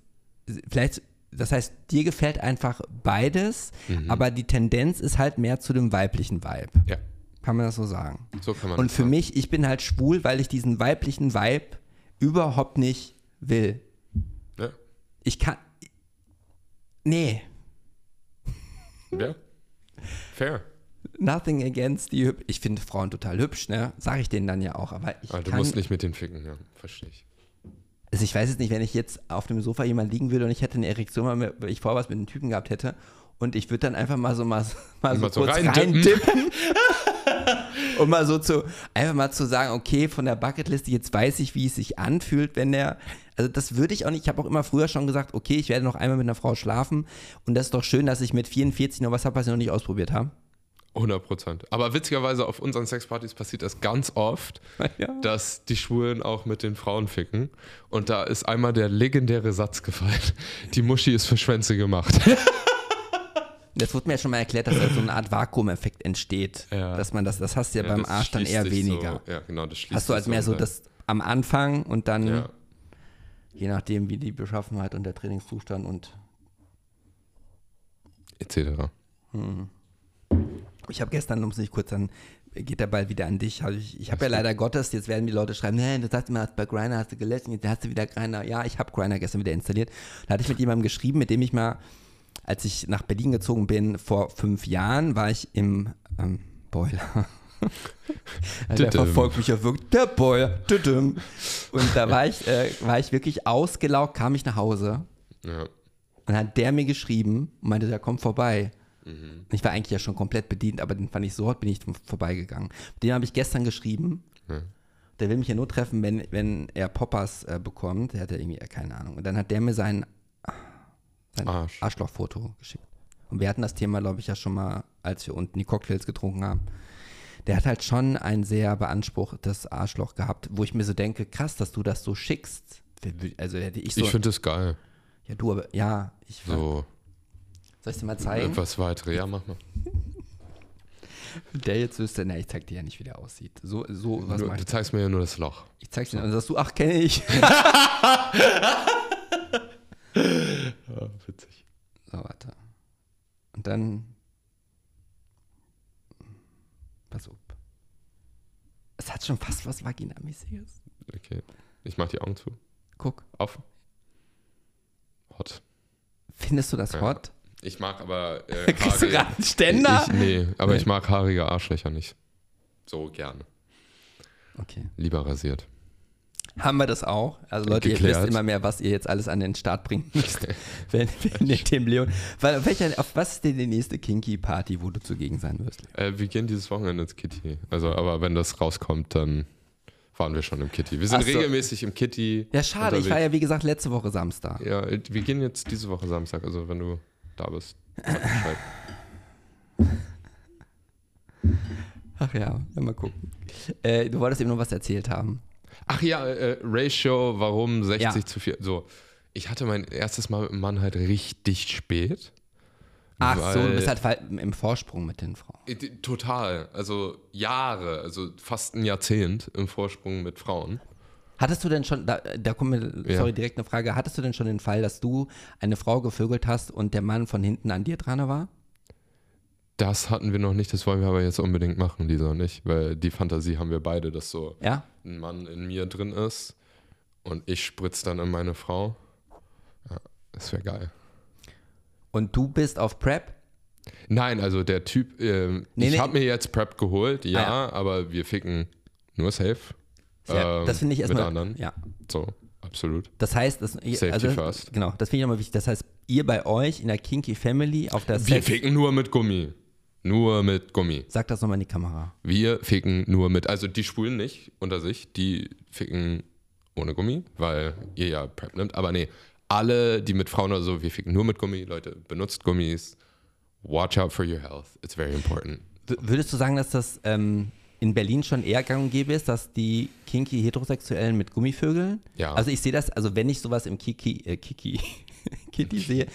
vielleicht, das heißt, dir gefällt einfach beides, Mhm. aber die Tendenz ist halt mehr zu dem weiblichen Vibe. Ja. Kann man das so sagen? So kann man Und das für sagen. mich, ich bin halt schwul, weil ich diesen weiblichen Vibe überhaupt nicht will. Ich kann. Nee, ja. Fair. nothing against die. Hüb- Ich finde Frauen total hübsch, ne? Sag ich denen dann ja auch. Aber ich Ah, du kann. musst nicht mit den ficken, ja. Verstehe ich. Also ich weiß jetzt nicht, wenn ich jetzt auf dem Sofa jemand liegen würde und ich hätte eine Erektion, weil ich vorher was mit einem Typen gehabt hätte und ich würde dann einfach mal so mal, mal so Mal so kurz reindippen. reindippen. Und mal so zu, einfach mal zu sagen, okay, von der Bucketliste, jetzt weiß ich, wie es sich anfühlt, wenn der, also das würde ich auch nicht, ich habe auch immer früher schon gesagt, okay, ich werde noch einmal mit einer Frau schlafen und das ist doch schön, dass ich mit 44 noch was habe, was ich noch nicht ausprobiert habe. 100 Prozent. Aber witzigerweise auf unseren Sexpartys passiert das ganz oft, Ja. dass die Schwulen auch mit den Frauen ficken. Und da ist einmal der legendäre Satz gefallen: Die Muschi ist für Schwänze gemacht. Das wurde mir ja schon mal erklärt, dass da so eine Art Vakuumeffekt entsteht, Ja. dass man das, das hast du ja, beim das Arsch dann eher weniger. So, ja, genau, das schließt Hast du als mehr so das am Anfang und dann, Ja. je nachdem, wie die Beschaffenheit und der Trainingszustand und Etc. ich habe gestern, muss ich kurz dann, geht der Ball wieder an dich. Ich ich habe ja leider Gottes, jetzt werden die Leute schreiben, nee, du sagst immer, bei Grindr hast du gelesen, jetzt hast du wieder Grindr. Ja, ich habe Grindr gestern wieder installiert. Da hatte ich mit jemandem geschrieben, mit dem ich mal, als ich nach Berlin gezogen bin, vor fünf Jahren, war ich im ähm, Boiler. Also der verfolgt mich ja wirklich, der Boiler. Und da war ich, äh, war ich wirklich ausgelaugt, kam ich nach Hause Ja. und dann hat der mir geschrieben und meinte, der kommt vorbei. Ich war eigentlich ja schon komplett bedient, aber den fand ich so hot, bin ich vorbeigegangen. Den habe ich gestern geschrieben. Ja. Der will mich ja nur treffen, wenn, wenn er Poppers äh, bekommt. Der hat ja irgendwie, äh, keine Ahnung. Und dann hat der mir sein, sein Arsch. Arschlochfoto geschickt. Und wir hatten das Thema, glaube ich, ja schon mal, als wir unten die Cocktails getrunken haben. Der hat halt schon ein sehr beanspruchtes Arschloch gehabt, wo ich mir so denke, krass, dass du das so schickst. Also hätte ich so. Ich finde das geil. ja, du, aber ja, ich So soll ich dir mal zeigen? etwas weitere. Ja, mach mal. Der jetzt wüsste, na, ich zeig dir ja nicht, wie der aussieht. So, so was Nur, du zeigst mir ja nur das Loch. Ich zeig's dir und dann sagst du, ach, kenne ich. Ja, witzig. So, warte. Und dann. Pass auf. Es hat schon fast was Vaginamäßiges. Okay. Ich mach die Augen zu. Guck. Auf. Hot. Findest du das Ja. hot? Ich mag aber äh, Kriegst du gerade einen Ständer? Ich, nee, aber Nee. ich mag haarige Arschlöcher nicht. So gerne. Okay. Lieber rasiert. Haben wir das auch? Also Leute, ihr Geklärt. wisst immer mehr, was ihr jetzt alles an den Start bringen müsst, wenn, wenn ihr dem Leon. Weil, auf, welcher, auf was ist denn die nächste Kinky-Party, wo du zugegen sein wirst? Äh, wir gehen dieses Wochenende ins Kitty. Also, aber wenn das rauskommt, dann waren wir schon im Kitty. Wir sind so. regelmäßig im Kitty. Ja, schade. Ich war unterwegs. ja, wie gesagt, letzte Woche Samstag. Ja, wir gehen jetzt diese Woche Samstag, also wenn du da bist. Ach ja, ja, mal gucken. Äh, du wolltest eben noch was erzählt haben. Ach ja, äh, Ratio, warum 60 Ja. zu 4? So, ich hatte mein erstes Mal mit dem Mann halt richtig spät. Ach so, du bist halt im Vorsprung mit den Frauen. Äh, Total. Also Jahre, also fast ein Jahrzehnt im Vorsprung mit Frauen. Hattest du denn schon, da, da kommt mir, Ja. sorry, direkt eine Frage, hattest du denn schon den Fall, dass du eine Frau gevögelt hast und der Mann von hinten an dir dran war? Das hatten wir noch nicht, das wollen wir aber jetzt unbedingt machen, Lisa und ich, weil die Fantasie haben wir beide, dass so Ja? ein Mann in mir drin ist und ich spritze dann in meine Frau. Ja, das wäre geil. Und du bist auf Prep? Nein, also der Typ, ähm, Nee, ich nee. habe mir jetzt Prep geholt, ja, Ah, aber wir ficken nur safe. Ähm, das finde ich mit erstmal. anderen. Ja. So, absolut. Das heißt, das, Safety also, first. Genau, das finde ich nochmal wichtig. Das heißt, ihr bei euch in der Kinky Family auf der Wir Sex, ficken nur mit Gummi. Nur mit Gummi. sag das nochmal in die Kamera. Wir ficken nur mit, also die Schwulen nicht unter sich, die ficken ohne Gummi, weil ihr ja Prep nimmt. Aber nee, alle, die mit Frauen oder so, wir ficken nur mit Gummi. Leute, benutzt Gummis. Watch out for your health. It's very important. W würdest du sagen, dass das ähm, in Berlin schon eher gang und gäbe ist, dass die kinky Heterosexuellen mit Gummivögeln? Ja. Also ich sehe das, also wenn ich sowas im Kiki, äh, Kiki, Kitty sehe,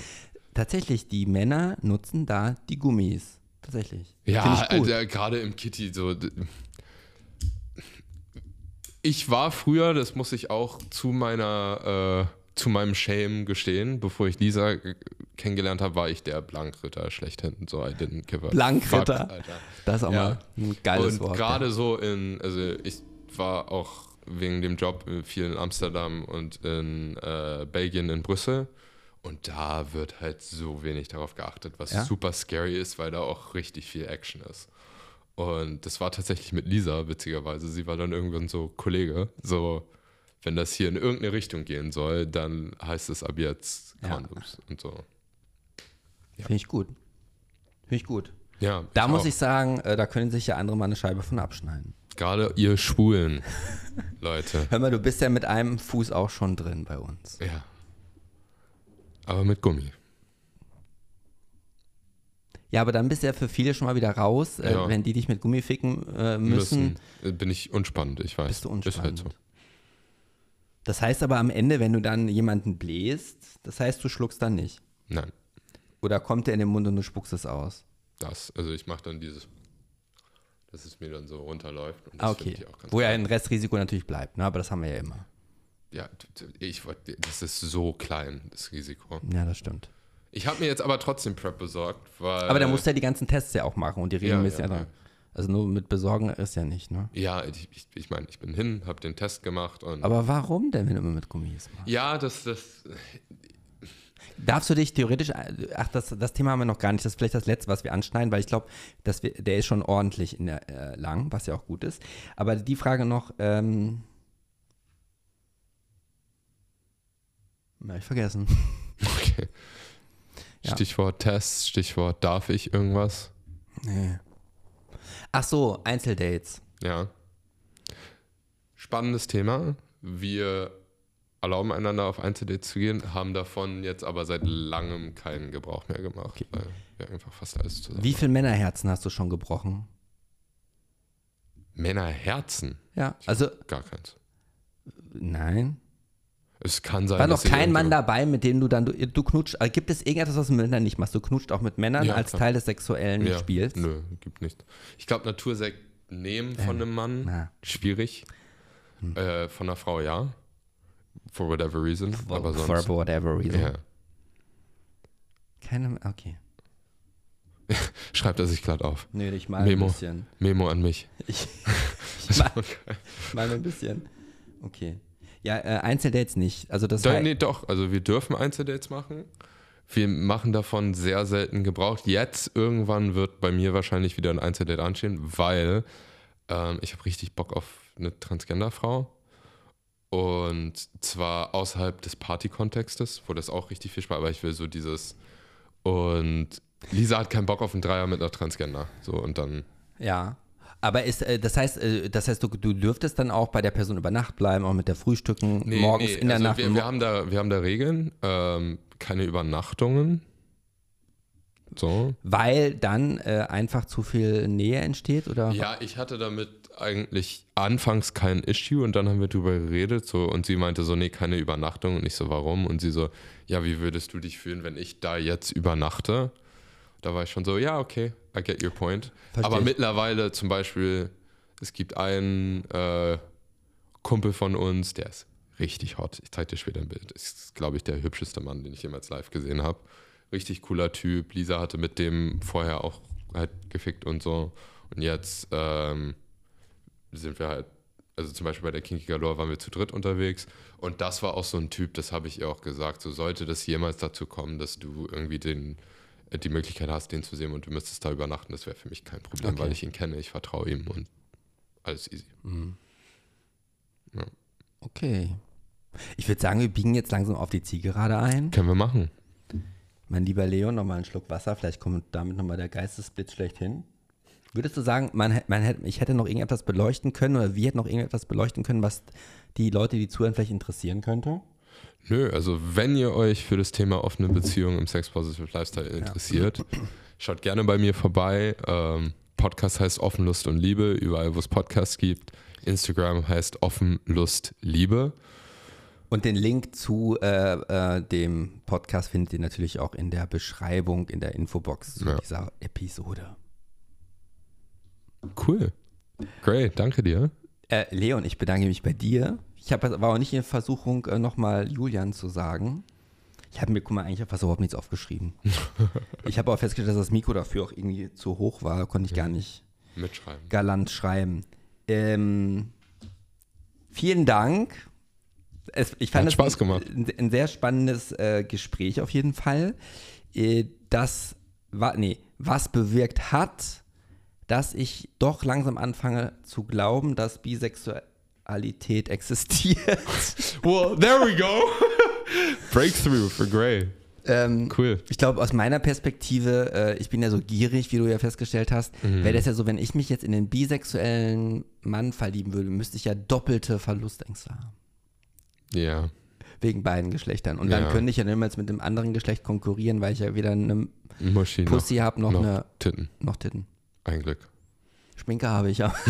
tatsächlich, die Männer nutzen da die Gummis. Tatsächlich. Ja, also, gerade im Kitty so. Ich war früher, das muss ich auch zu meiner, äh, zu meinem Shame gestehen, bevor ich Lisa kennengelernt habe, war ich der Blankritter schlechthin. So, I didn't give a Blankritter. fuck. Das ist auch Ja. mal ein geiles Und Wort. gerade so in, also ich war auch wegen dem Job viel in Amsterdam und in äh, Belgien, in Brüssel. Und da wird halt so wenig darauf geachtet, was Ja? super scary ist, weil da auch richtig viel Action ist. Und das war tatsächlich mit Lisa, witzigerweise. Sie war dann irgendwann so Kollege. So, wenn das hier in irgendeine Richtung gehen soll, dann heißt es ab jetzt Ja. Condoms und so. Finde ich gut. Finde ich gut. Ja, Da muss auch. ich sagen, äh, da können sich ja andere mal eine Scheibe von abschneiden. Gerade ihr Schwulen, Leute. Hör mal, du bist ja mit einem Fuß auch schon drin bei uns. Ja. Aber mit Gummi. Ja, aber dann bist du ja für viele schon mal wieder raus. Äh, Ja. Wenn die dich mit Gummi ficken äh, müssen, Müssen. Äh, Bin ich unspannend, ich weiß. bist du Ist halt unspannend. so. Das heißt aber am Ende, wenn du dann jemanden bläst, das heißt, du schluckst dann nicht. Nein, Oder kommt der in den Mund und du spuckst es aus? das. Also ich mache dann dieses, dass es mir dann so runterläuft. Und das Ah, okay. Ich auch ganz Wo ja ein Restrisiko natürlich bleibt, ne? aber das haben wir ja immer. Ja, ich, das ist so klein, das Risiko. Ja, das stimmt. Ich habe mir jetzt aber trotzdem Prep besorgt, weil. Aber der muss ja die ganzen Tests ja auch machen und die regelmäßig ja, ja, ja. Also nur mit besorgen ist ja nicht, ne? Ja, ich, ich, ich meine, ich bin hin, habe den Test gemacht und. Aber warum denn, wenn du immer mit Gummis machst? ja, das, das. Darfst du dich theoretisch, ach, das, das Thema haben wir noch gar nicht, das ist vielleicht das Letzte, was wir anschneiden, weil ich glaube, der ist schon ordentlich in der, äh, lang, was ja auch gut ist. Aber die Frage noch, ähm, hab ich vergessen. Okay. Ja. Stichwort Tests, Stichwort darf ich irgendwas? Nee. Ach so, Einzeldates. Ja. Spannendes Thema. Wir erlauben einander auf Einzeldates zu gehen, haben davon jetzt aber seit langem keinen Gebrauch mehr gemacht, weil wir einfach fast alles zusammen Wie viele Männerherzen hast du schon gebrochen? Männerherzen? Ja, also, Gar keins. nein. Es kann sein, War noch kein Mann dabei, mit dem du dann, du, du knutscht, äh, gibt es irgendetwas, was du mit Männern nicht machst? Du knutscht auch mit Männern Ja, als klar. Teil des sexuellen ja, Spiels? Nö, gibt nicht. Ich glaube, Natursekt nehmen von einem Mann, na. Hm. schwierig. Äh, von einer Frau ja. For whatever reason. aber For sonst. whatever reason. Ja. Keine, okay. Schreibt er sich glatt auf. Nö, ich mal Memo. ein bisschen. Memo an mich. Ich, ich mal, mal ein bisschen. Okay. Ja, äh, Einzeldates nicht. Also das Doch, nee, doch. Also wir dürfen Einzeldates machen. Wir machen davon sehr selten Gebrauch. Jetzt irgendwann wird bei mir wahrscheinlich wieder ein Einzeldate anstehen, weil ähm, ich habe richtig Bock auf eine Transgender-Frau. Und zwar außerhalb des Party-Kontextes, wo das auch richtig viel Spaß, aber ich will so dieses und Lisa hat keinen Bock auf einen Dreier mit einer Transgender. So und dann. ja. Aber ist, äh, das heißt, äh, das heißt, du, du dürftest dann auch bei der Person über Nacht bleiben, auch mit der Frühstücken, Nee, morgens nee, in der also Nacht. Wir, wir, haben da, wir haben da Regeln, ähm, keine Übernachtungen. So. weil dann äh, einfach zu viel Nähe entsteht, oder? Ja, ich hatte damit eigentlich anfangs kein Issue und dann haben wir drüber geredet so und sie meinte so, nee, keine Übernachtung und ich so, warum? Und sie so, ja, wie würdest du dich fühlen, wenn ich da jetzt übernachte? Da war ich schon so, ja, okay, I get your point. Versteh Aber mittlerweile zum Beispiel, es gibt einen äh, Kumpel von uns, der ist richtig hot. Ich zeige dir später ein Bild. Ist, glaube ich, der hübscheste Mann, den ich jemals live gesehen habe. Richtig cooler Typ. Lisa hatte mit dem vorher auch halt gefickt und so. Und jetzt ähm, sind wir halt, also zum Beispiel bei der Kinky Galore waren wir zu dritt unterwegs. Und das war auch so ein Typ, das habe ich ihr auch gesagt. So sollte das jemals dazu kommen, dass du irgendwie den, die Möglichkeit hast, den zu sehen und du müsstest da übernachten, das wäre für mich kein Problem, Okay. weil ich ihn kenne, ich vertraue ihm und alles easy. Mhm. Ja. Okay. Ich würde sagen, wir biegen jetzt langsam auf die Zielgerade ein. Können wir machen. Mein lieber Leon, nochmal einen Schluck Wasser. Vielleicht kommt damit nochmal der Geistesblitz schlechthin. Würdest du sagen, man, man hätte, ich hätte noch irgendetwas beleuchten können oder wir hätten noch irgendetwas beleuchten können, was die Leute, die zuhören, vielleicht interessieren könnte? Nö, also wenn ihr euch für das Thema offene Beziehungen im Sex Positive Lifestyle interessiert, schaut gerne bei mir vorbei. Ähm, Podcast heißt Offen Lust und Liebe, überall wo es Podcasts gibt. Instagram heißt Offen Lust Liebe. Und den Link zu äh, äh, dem Podcast findet ihr natürlich auch in der Beschreibung, in der Infobox zu Ja. dieser Episode. Cool. Great, danke dir. Äh, Leon, ich bedanke mich bei dir. Ich hab, war auch nicht in Versuchung, äh, nochmal Julian zu sagen. Ich habe mir, guck mal, eigentlich fast überhaupt nichts aufgeschrieben. ich habe auch festgestellt, dass das Mikro dafür auch irgendwie zu hoch war. Konnte ich gar nicht Mitschreiben. galant schreiben. Ähm, vielen Dank. Es, ich fand Hat es Spaß gemacht. Ein, ein sehr spannendes äh, Gespräch auf jeden Fall. Äh, das war, nee, was bewirkt hat, dass ich doch langsam anfange zu glauben, dass Bisexualität existiert. Well, there we go. Breakthrough for Gray. ähm, Cool. Ich glaube, aus meiner Perspektive, äh, ich bin ja so gierig, wie du ja festgestellt hast, Mhm. wäre das ja so, wenn ich mich jetzt in den bisexuellen Mann verlieben würde, müsste ich ja doppelte Verlustängste haben. Ja. Wegen beiden Geschlechtern. Und dann Ja. könnte ich ja niemals mit dem anderen Geschlecht konkurrieren, weil ich ja weder eine Muschi Pussy habe noch, noch, noch eine Titten. noch Titten. Ein Glück. Schminke habe ich ja.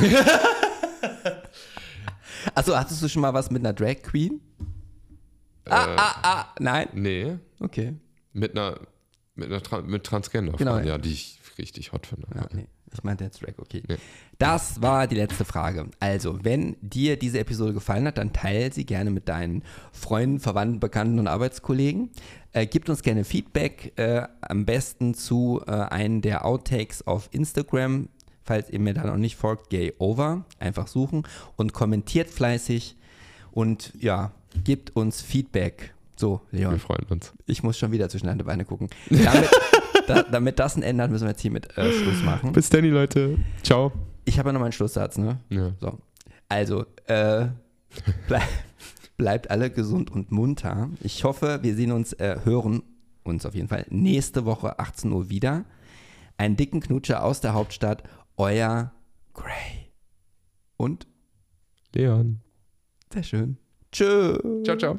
Achso, hattest du schon mal was mit einer Drag Queen? Ah, Äh, ah, ah, nein? Nee, Okay. mit einer, mit einer Tran mit Transgender. Genau. Ja, die ich richtig hot finde. Ja, nee. Ich meinte jetzt Drag, okay. Nee. Das war die letzte Frage. Also, wenn dir diese Episode gefallen hat, dann teile sie gerne mit deinen Freunden, Verwandten, Bekannten und Arbeitskollegen. Äh, gib uns gerne Feedback, äh, am besten zu äh, einem der Outtakes auf Instagram. Falls ihr mir da noch nicht folgt, Gay Over. Einfach suchen und kommentiert fleißig und ja, gebt uns Feedback. So, Leon. Wir freuen uns. Ich muss schon wieder zwischen deine Beine gucken. Damit, da, damit das ein Ende hat, müssen wir jetzt hiermit äh, Schluss machen. Bis dann, Leute. Ciao. Ich habe ja noch meinen Schlusssatz, ne? Ja. So. Also, äh, blei bleibt alle gesund und munter. Ich hoffe, wir sehen uns, äh, hören uns auf jeden Fall nächste Woche 18 Uhr wieder. Einen dicken Knutscher aus der Hauptstadt, euer Gray. Und Leon. sehr schön. Tschö. Ciao, ciao.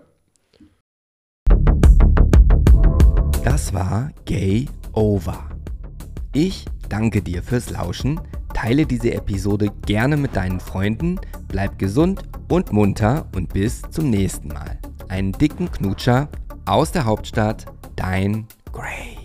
Das war Gay Over. Ich danke dir fürs Lauschen, teile diese Episode gerne mit deinen Freunden, bleib gesund und munter und bis zum nächsten Mal. Einen dicken Knutscher aus der Hauptstadt, dein Gray.